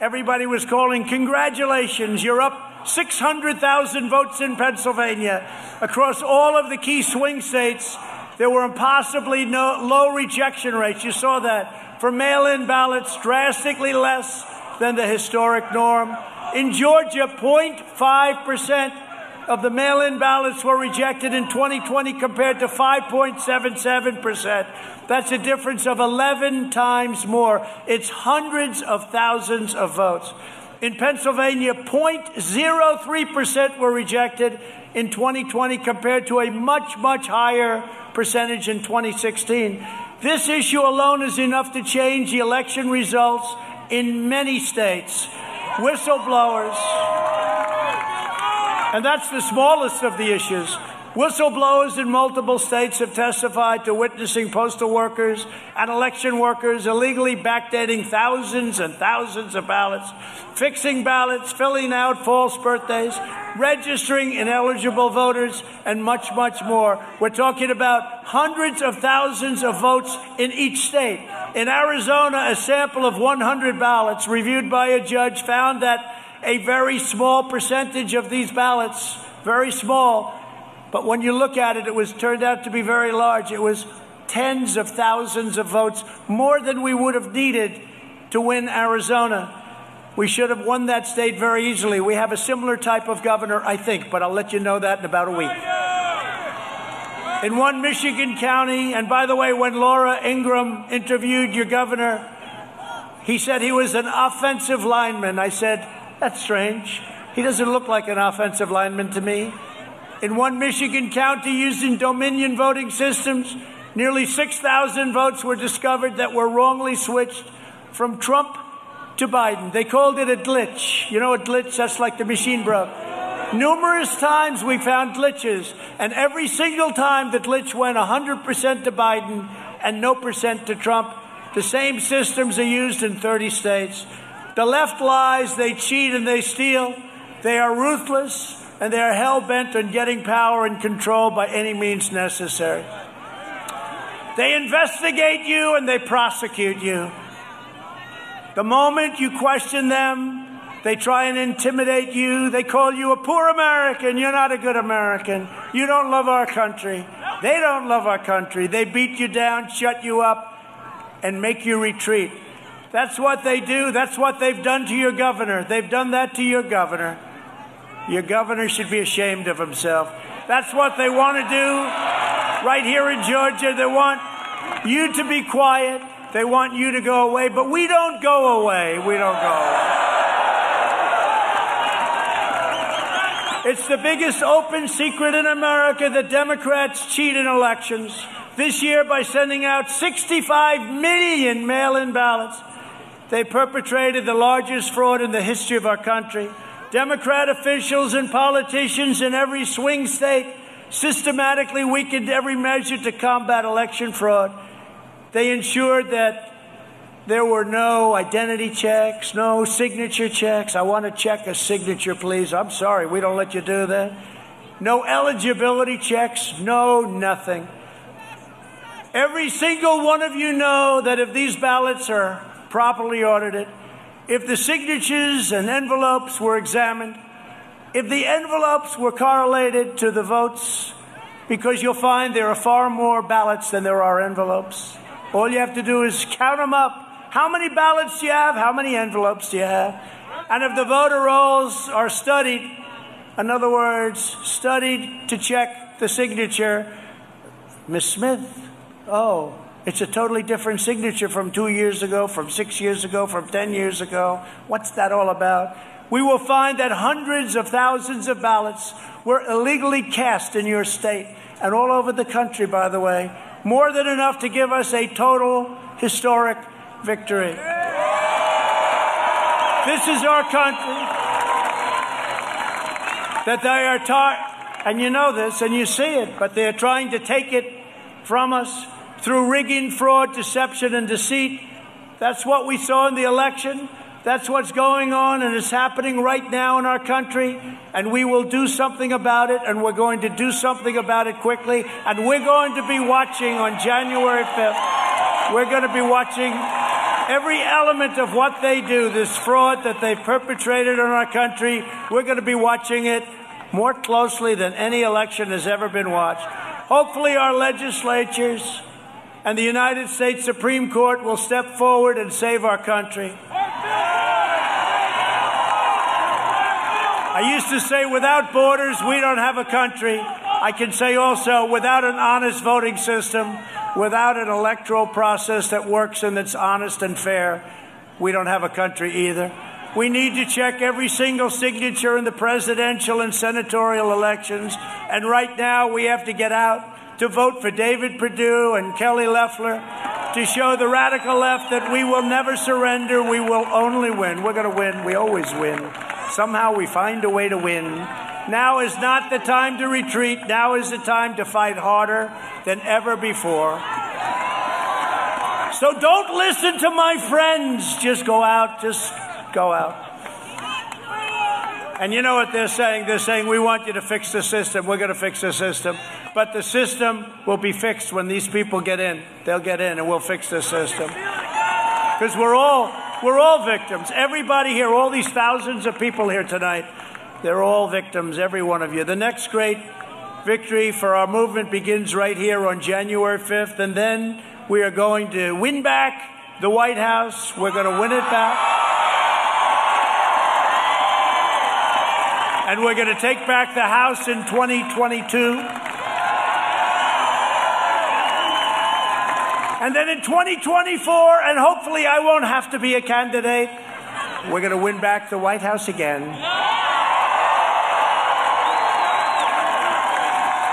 everybody was calling, Congratulations, you're up 600,000 votes in Pennsylvania. Across all of the key swing states, there were impossibly no, low rejection rates. You saw that. For mail in ballots, drastically less than the historic norm. In Georgia, 0.5% of the mail in ballots were rejected in 2020 compared to 5.77%. That's a difference of 11 times more. It's hundreds of thousands of votes. In Pennsylvania, 0.03% were rejected in 2020 compared to a much, much higher percentage in 2016. This issue alone is enough to change the election results in many states. Whistleblowers, and that's the smallest of the issues. Whistleblowers in multiple states have testified to witnessing postal workers and election workers illegally backdating thousands and thousands of ballots, fixing ballots, filling out false birthdays, registering ineligible voters, and much, much more. We're talking about hundreds of thousands of votes in each state. In Arizona, a sample of 100 ballots reviewed by a judge found that a very small percentage of these ballots, very small, but when you look at it, it was turned out to be very large. It was tens of thousands of votes, more than we would have needed to win Arizona. We should have won that state very easily. We have a similar type of governor, I think, but I'll let you know that in about a week. In one Michigan county, and by the way, when Laura Ingraham interviewed your governor, he said he was an offensive lineman. I said, that's strange. He doesn't look like an offensive lineman to me. In one Michigan county using Dominion voting systems, nearly 6,000 votes were discovered that were wrongly switched from Trump to Biden. They called it a glitch. You know, a glitch, that's like the machine broke. Numerous times we found glitches, and every single time the glitch went 100% to Biden and no percent to Trump. The same systems are used in 30 states. The left lies, they cheat and they steal. They are ruthless and they are hell bent on getting power and control by any means necessary. They investigate you and they prosecute you. The moment you question them, they try and intimidate you. They call you a poor American. You're not a good American. You don't love our country. They don't love our country. They beat you down, shut you up, and make you retreat. That's what they do. That's what they've done to your governor. They've done that to your governor. Your governor should be ashamed of himself. That's what they want to do right here in Georgia. They want you to be quiet. They want you to go away, but we don't go away. We don't go away. It's the biggest open secret in America that Democrats cheat in elections. This year, by sending out 65 million mail in ballots, they perpetrated the largest fraud in the history of our country. Democrat officials and politicians in every swing state systematically weakened every measure to combat election fraud. They ensured that there were no identity checks, no signature checks. I want to check a signature, please. I'm sorry, we don't let you do that. No eligibility checks, no nothing. Every single one of you know that if these ballots are properly audited, if the signatures and envelopes were examined, if the envelopes were correlated to the votes, because you'll find there are far more ballots than there are envelopes. All you have to do is count them up How many ballots do you have? How many envelopes do you have? And if the voter rolls are studied, in other words, studied to check the signature, Miss Smith, oh, it's a totally different signature from two years ago, from six years ago, from 10 years ago. What's that all about? We will find that hundreds of thousands of ballots were illegally cast in your state and all over the country, by the way. More than enough to give us a total historic victory. This is our country that they are taught, and you know this and you see it, but they are trying to take it from us through rigging, fraud, deception, and deceit. That's what we saw in the election. That's what's going on and is happening right now in our country. And we will do something about it, and we're going to do something about it quickly. And we're going to be watching on January 5th. We're going to be watching every element of what they do, this fraud that they've perpetrated on our country. We're going to be watching it more closely than any election has ever been watched. Hopefully, our legislatures and the United States Supreme Court will step forward and save our country. I used to say, without borders, we don't have a country. I can say also, without an honest voting system, without an electoral process that works and that's honest and fair, we don't have a country either. We need to check every single signature in the presidential and senatorial elections. And right now, we have to get out to vote for David Perdue and Kelly Loeffler to show the radical left that we will never surrender. We will only win. We're going to win. We always win. Somehow we find a way to win. Now is not the time to retreat. Now is the time to fight harder than ever before. So don't listen to my friends. Just go out. Just go out. And you know what they're saying? They're saying, we want you to fix the system. We're going to fix the system. But the system will be fixed when these people get in. They'll get in and we'll fix the system. Because we're all, we're all victims. Everybody here, all these thousands of people here tonight, they're all victims, every one of you. The next great victory for our movement begins right here on January 5th. And then we are going to win back the White House. We're going to win it back. And we're going to take back the House in 2022. And then in 2024, and hopefully I won't have to be a candidate, we're going to win back the White House again.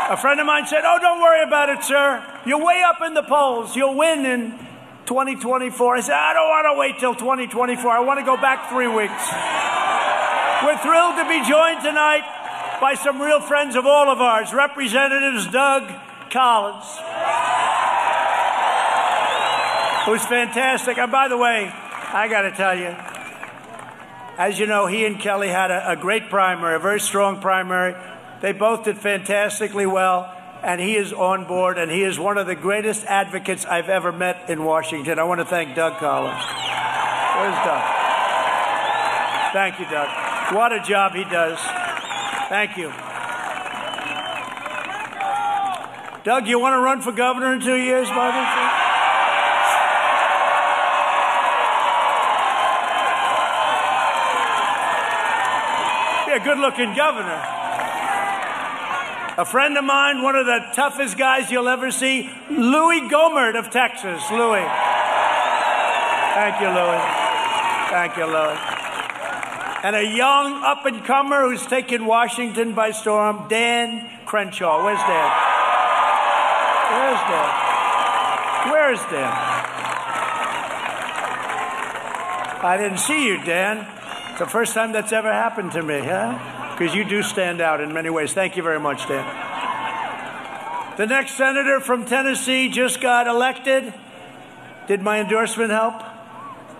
A friend of mine said, Oh, don't worry about it, sir. You're way up in the polls. You'll win in 2024. I said, I don't want to wait till 2024. I want to go back three weeks. We're thrilled to be joined tonight by some real friends of all of ours, Representatives Doug Collins, who's fantastic. And by the way, I got to tell you, as you know, he and Kelly had a, a great primary, a very strong primary. They both did fantastically well and he is on board, and he is one of the greatest advocates I've ever met in Washington. I want to thank Doug Collins. Where's Doug? Thank you, Doug. What a job he does. Thank you. Doug, you want to run for governor in two years? Be a good looking governor. A friend of mine, one of the toughest guys you'll ever see, Louie Gohmert of Texas. Louie. Thank you, Louie. Thank you, Louie. And a young up and comer who's taken Washington by storm, Dan Crenshaw. Where's Dan? Where's Dan? Where's Dan? I didn't see you, Dan. It's the first time that's ever happened to me, huh? because you do stand out in many ways. Thank you very much, Dan. The next senator from Tennessee just got elected. Did my endorsement help?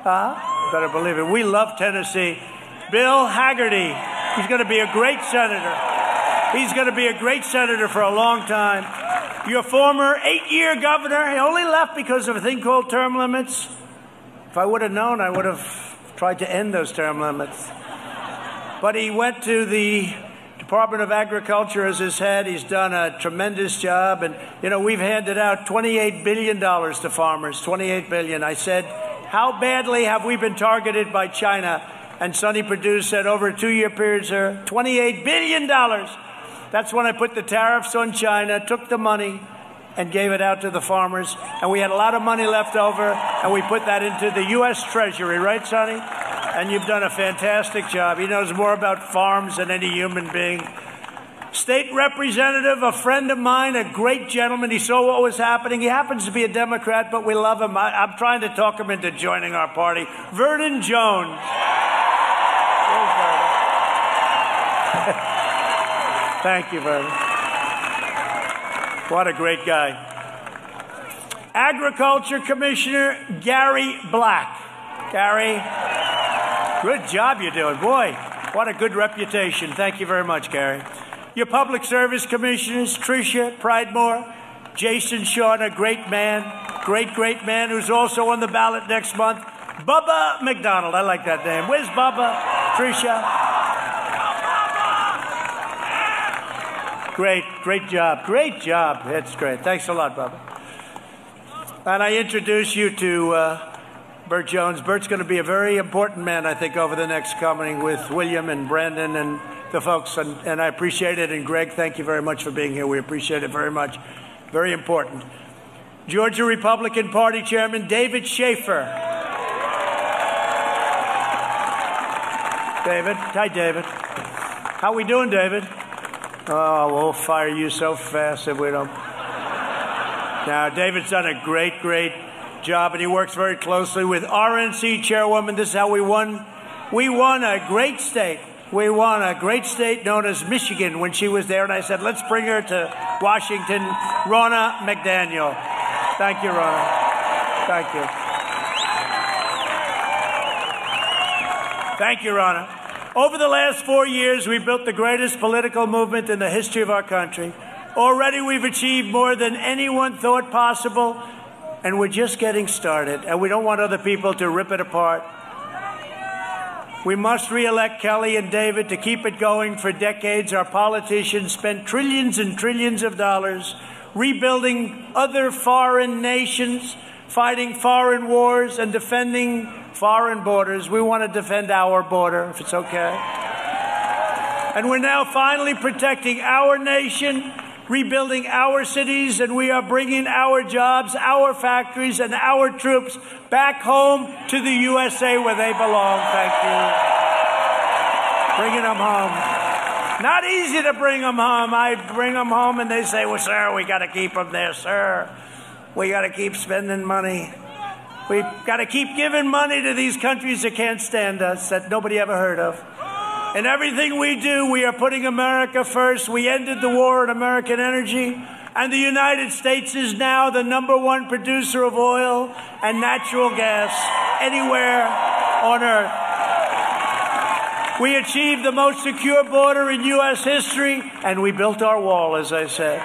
Huh? Better believe it. We love Tennessee. Bill Hagerty. He's going to be a great senator. He's going to be a great senator for a long time. Your former eight year governor, he only left because of a thing called term limits. If I would have known, I would have tried to end those term limits. But he went to the Department of Agriculture as his head. He's done a tremendous job. And, you know, we've handed out $28 billion to farmers, 28 billion. I said, How badly have we been targeted by China? And Sonny Perdue said over a two year period, sir, $28 billion. That's when I put the tariffs on China, took the money, and gave it out to the farmers. And we had a lot of money left over, and we put that into the U.S. Treasury, right, Sonny? And you've done a fantastic job. He knows more about farms than any human being. State representative, a friend of mine, a great gentleman. He saw what was happening. He happens to be a Democrat, but we love him. I, am trying to talk him into joining our party. Vernon Jones. Thank you, Vernon. What a great guy. Agriculture Commissioner Gary Black. Gary, good job you're doing. Boy, what a good reputation. Thank you very much, Gary. Your public service commissioners, Tricia Pridemore, Jason Shaw, a great man, great, great man who's also on the ballot next month. Bubba McDonald. I like that name. Where's Bubba? Tricia. Great, great job. Great job. That's great. Thanks a lot, Bubba. And I introduce you to uh, Burt Jones. Burt's going to be a very important man, I think, over the next coming with William and Brandon and the folks, and, and I appreciate it. And Greg, thank you very much for being here. We appreciate it very much. Very important. Georgia Republican Party Chairman David Shafer. David. Hi, David. How are we doing, David? Oh, we'll fire you so fast if we don't. Now, David's done a great, great job, and he works very closely with RNC Chairwoman. This is how we won. We won a great state we won a great state known as Michigan when she was there, and I said, let's bring her to Washington, Ronna McDaniel. Thank you, Ronna. Thank you. Thank you, Ronna. Over the last four years, we built the greatest political movement in the history of our country. Already, we've achieved more than anyone thought possible, and we're just getting started, and we don't want other people to rip it apart. We must reelect Kelly and David to keep it going for decades. Our politicians spent trillions and trillions of dollars rebuilding other foreign nations, fighting foreign wars, and defending foreign borders. We want to defend our border, if it's okay. And we're now finally protecting our nation rebuilding our cities, and we are bringing our jobs, our factories, and our troops back home to the USA where they belong. Thank you. Bringing them home. Not easy to bring them home. I bring them home, and they say, Well, sir, we got to keep them there, sir. We got to keep spending money. We've got to keep giving money to these countries that can't stand us, that nobody ever heard of. And everything we do, we are putting America first. We ended the war on American energy. And the United States is now the number one producer of oil and natural gas anywhere on earth. We achieved the most secure border in U.S. history, and we built our wall, as I said.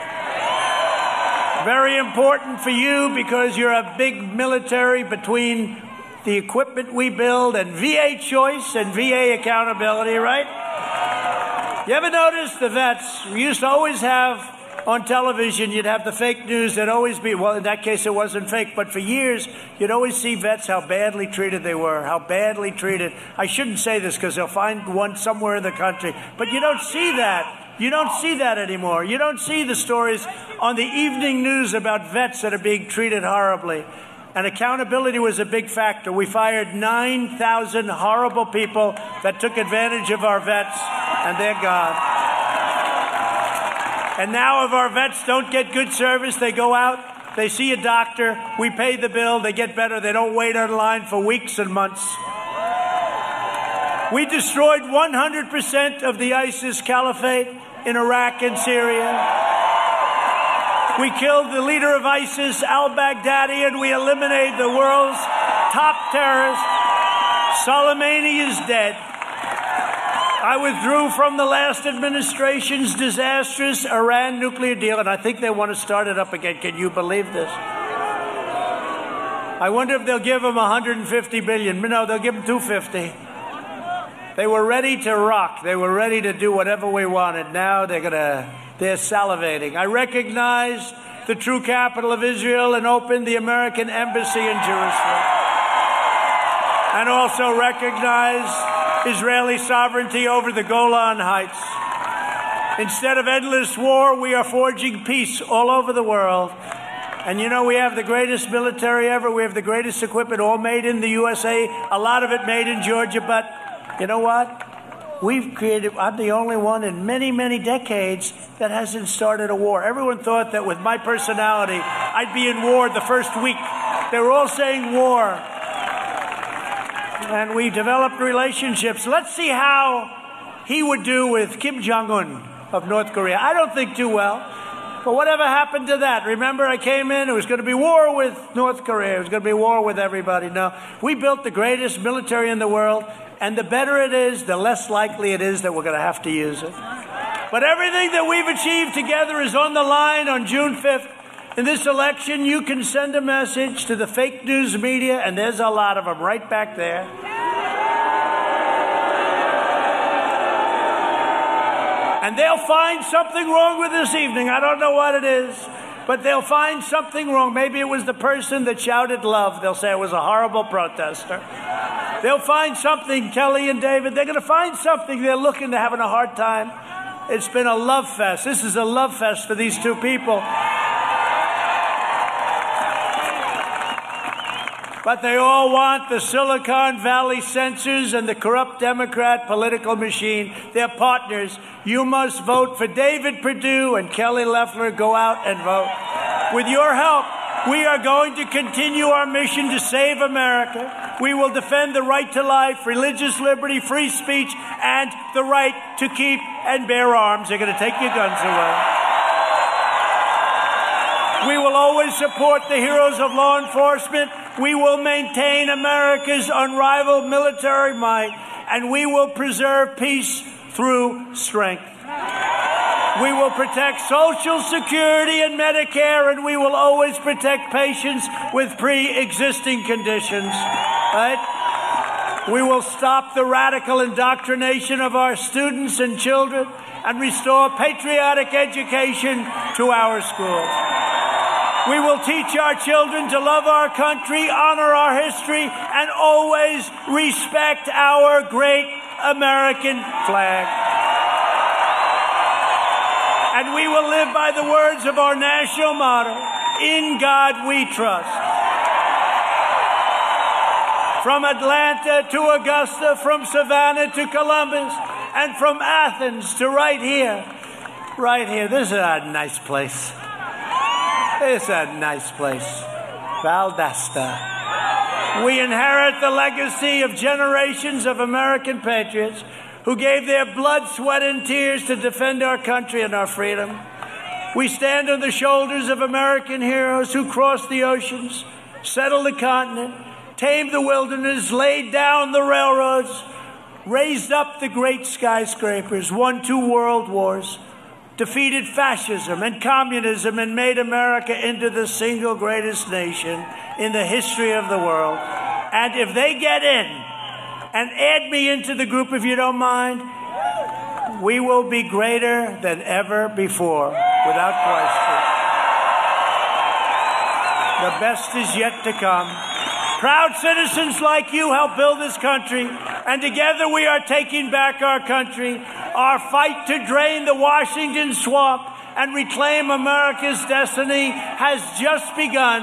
Very important for you because you're a big military between the equipment we build, and VA choice and VA accountability, right? You ever notice the vets? We used to always have on television, you'd have the fake news that always be, well, in that case, it wasn't fake, but for years, you'd always see vets how badly treated they were, how badly treated. I shouldn't say this because they'll find one somewhere in the country, but you don't see that. You don't see that anymore. You don't see the stories on the evening news about vets that are being treated horribly and accountability was a big factor. We fired 9,000 horrible people that took advantage of our vets, and they're gone. And now, if our vets don't get good service, they go out, they see a doctor, we pay the bill, they get better, they don't wait on line for weeks and months. We destroyed 100% of the ISIS caliphate in Iraq and Syria. We killed the leader of ISIS, al Baghdadi, and we eliminated the world's top terrorist. Soleimani is dead. I withdrew from the last administration's disastrous Iran nuclear deal, and I think they want to start it up again. Can you believe this? I wonder if they'll give him 150 billion. No, they'll give him 250. They were ready to rock. They were ready to do whatever we wanted. Now they're to they're salivating. I recognize the true capital of Israel and opened the American embassy in Jerusalem. and also recognize Israeli sovereignty over the Golan Heights. Instead of endless war, we are forging peace all over the world. And you know, we have the greatest military ever. We have the greatest equipment, all made in the USA, a lot of it made in Georgia. But you know what? We've created, I'm the only one in many, many decades that hasn't started a war. Everyone thought that with my personality, I'd be in war the first week. They were all saying war. And we developed relationships. Let's see how he would do with Kim Jong un of North Korea. I don't think too well. But whatever happened to that? Remember, I came in, it was going to be war with North Korea, it was going to be war with everybody. No, we built the greatest military in the world, and the better it is, the less likely it is that we're going to have to use it. But everything that we've achieved together is on the line on June 5th. In this election, you can send a message to the fake news media, and there's a lot of them right back there. And they'll find something wrong with this evening. I don't know what it is, but they'll find something wrong. Maybe it was the person that shouted love. They'll say it was a horrible protester. They'll find something, Kelly and David. They're going to find something. They're looking, they're having a hard time. It's been a love fest. This is a love fest for these two people. But they all want the Silicon Valley censors and the corrupt Democrat political machine. They're partners. You must vote for David Perdue and Kelly Loeffler. Go out and vote. With your help, we are going to continue our mission to save America. We will defend the right to life, religious liberty, free speech, and the right to keep and bear arms. They're going to take your guns away. We will always support the heroes of law enforcement. We will maintain America's unrivaled military might, and we will preserve peace through strength. We will protect Social Security and Medicare, and we will always protect patients with pre existing conditions. Right? We will stop the radical indoctrination of our students and children and restore patriotic education to our schools. We will teach our children to love our country, honor our history, and always respect our great American flag. And we will live by the words of our national motto In God we trust. From Atlanta to Augusta, from Savannah to Columbus, and from Athens to right here. Right here. This is a nice place. It's a nice place. Valdosta. We inherit the legacy of generations of American patriots who gave their blood, sweat, and tears to defend our country and our freedom. We stand on the shoulders of American heroes who crossed the oceans, settled the continent, tamed the wilderness, laid down the railroads, raised up the great skyscrapers, won two world wars defeated fascism and communism and made America into the single greatest nation in the history of the world. And if they get in and add me into the group, if you don't mind, we will be greater than ever before, without question. The best is yet to come. Proud citizens like you help build this country, and together we are taking back our country. Our fight to drain the Washington swamp and reclaim America's destiny has just begun.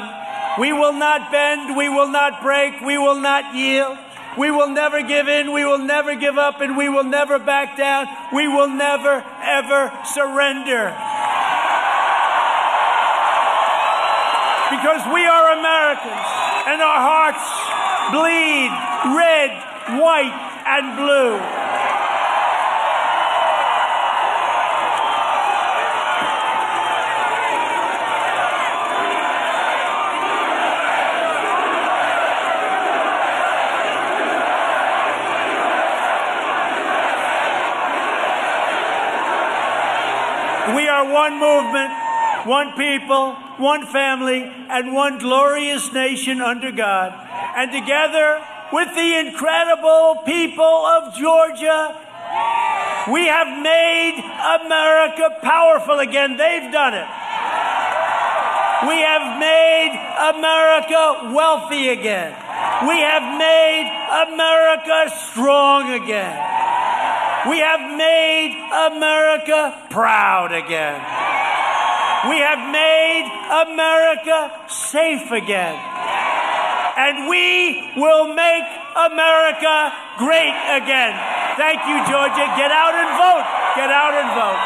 We will not bend, we will not break, we will not yield. We will never give in, we will never give up, and we will never back down. We will never, ever surrender. Because we are Americans, and our hearts bleed red, white, and blue. We are one movement, one people, one family, and one glorious nation under God. And together with the incredible people of Georgia, we have made America powerful again. They've done it. We have made America wealthy again. We have made America strong again. We have made America proud again. We have made America safe again. And we will make America great again. Thank you, Georgia. Get out and vote. Get out and vote.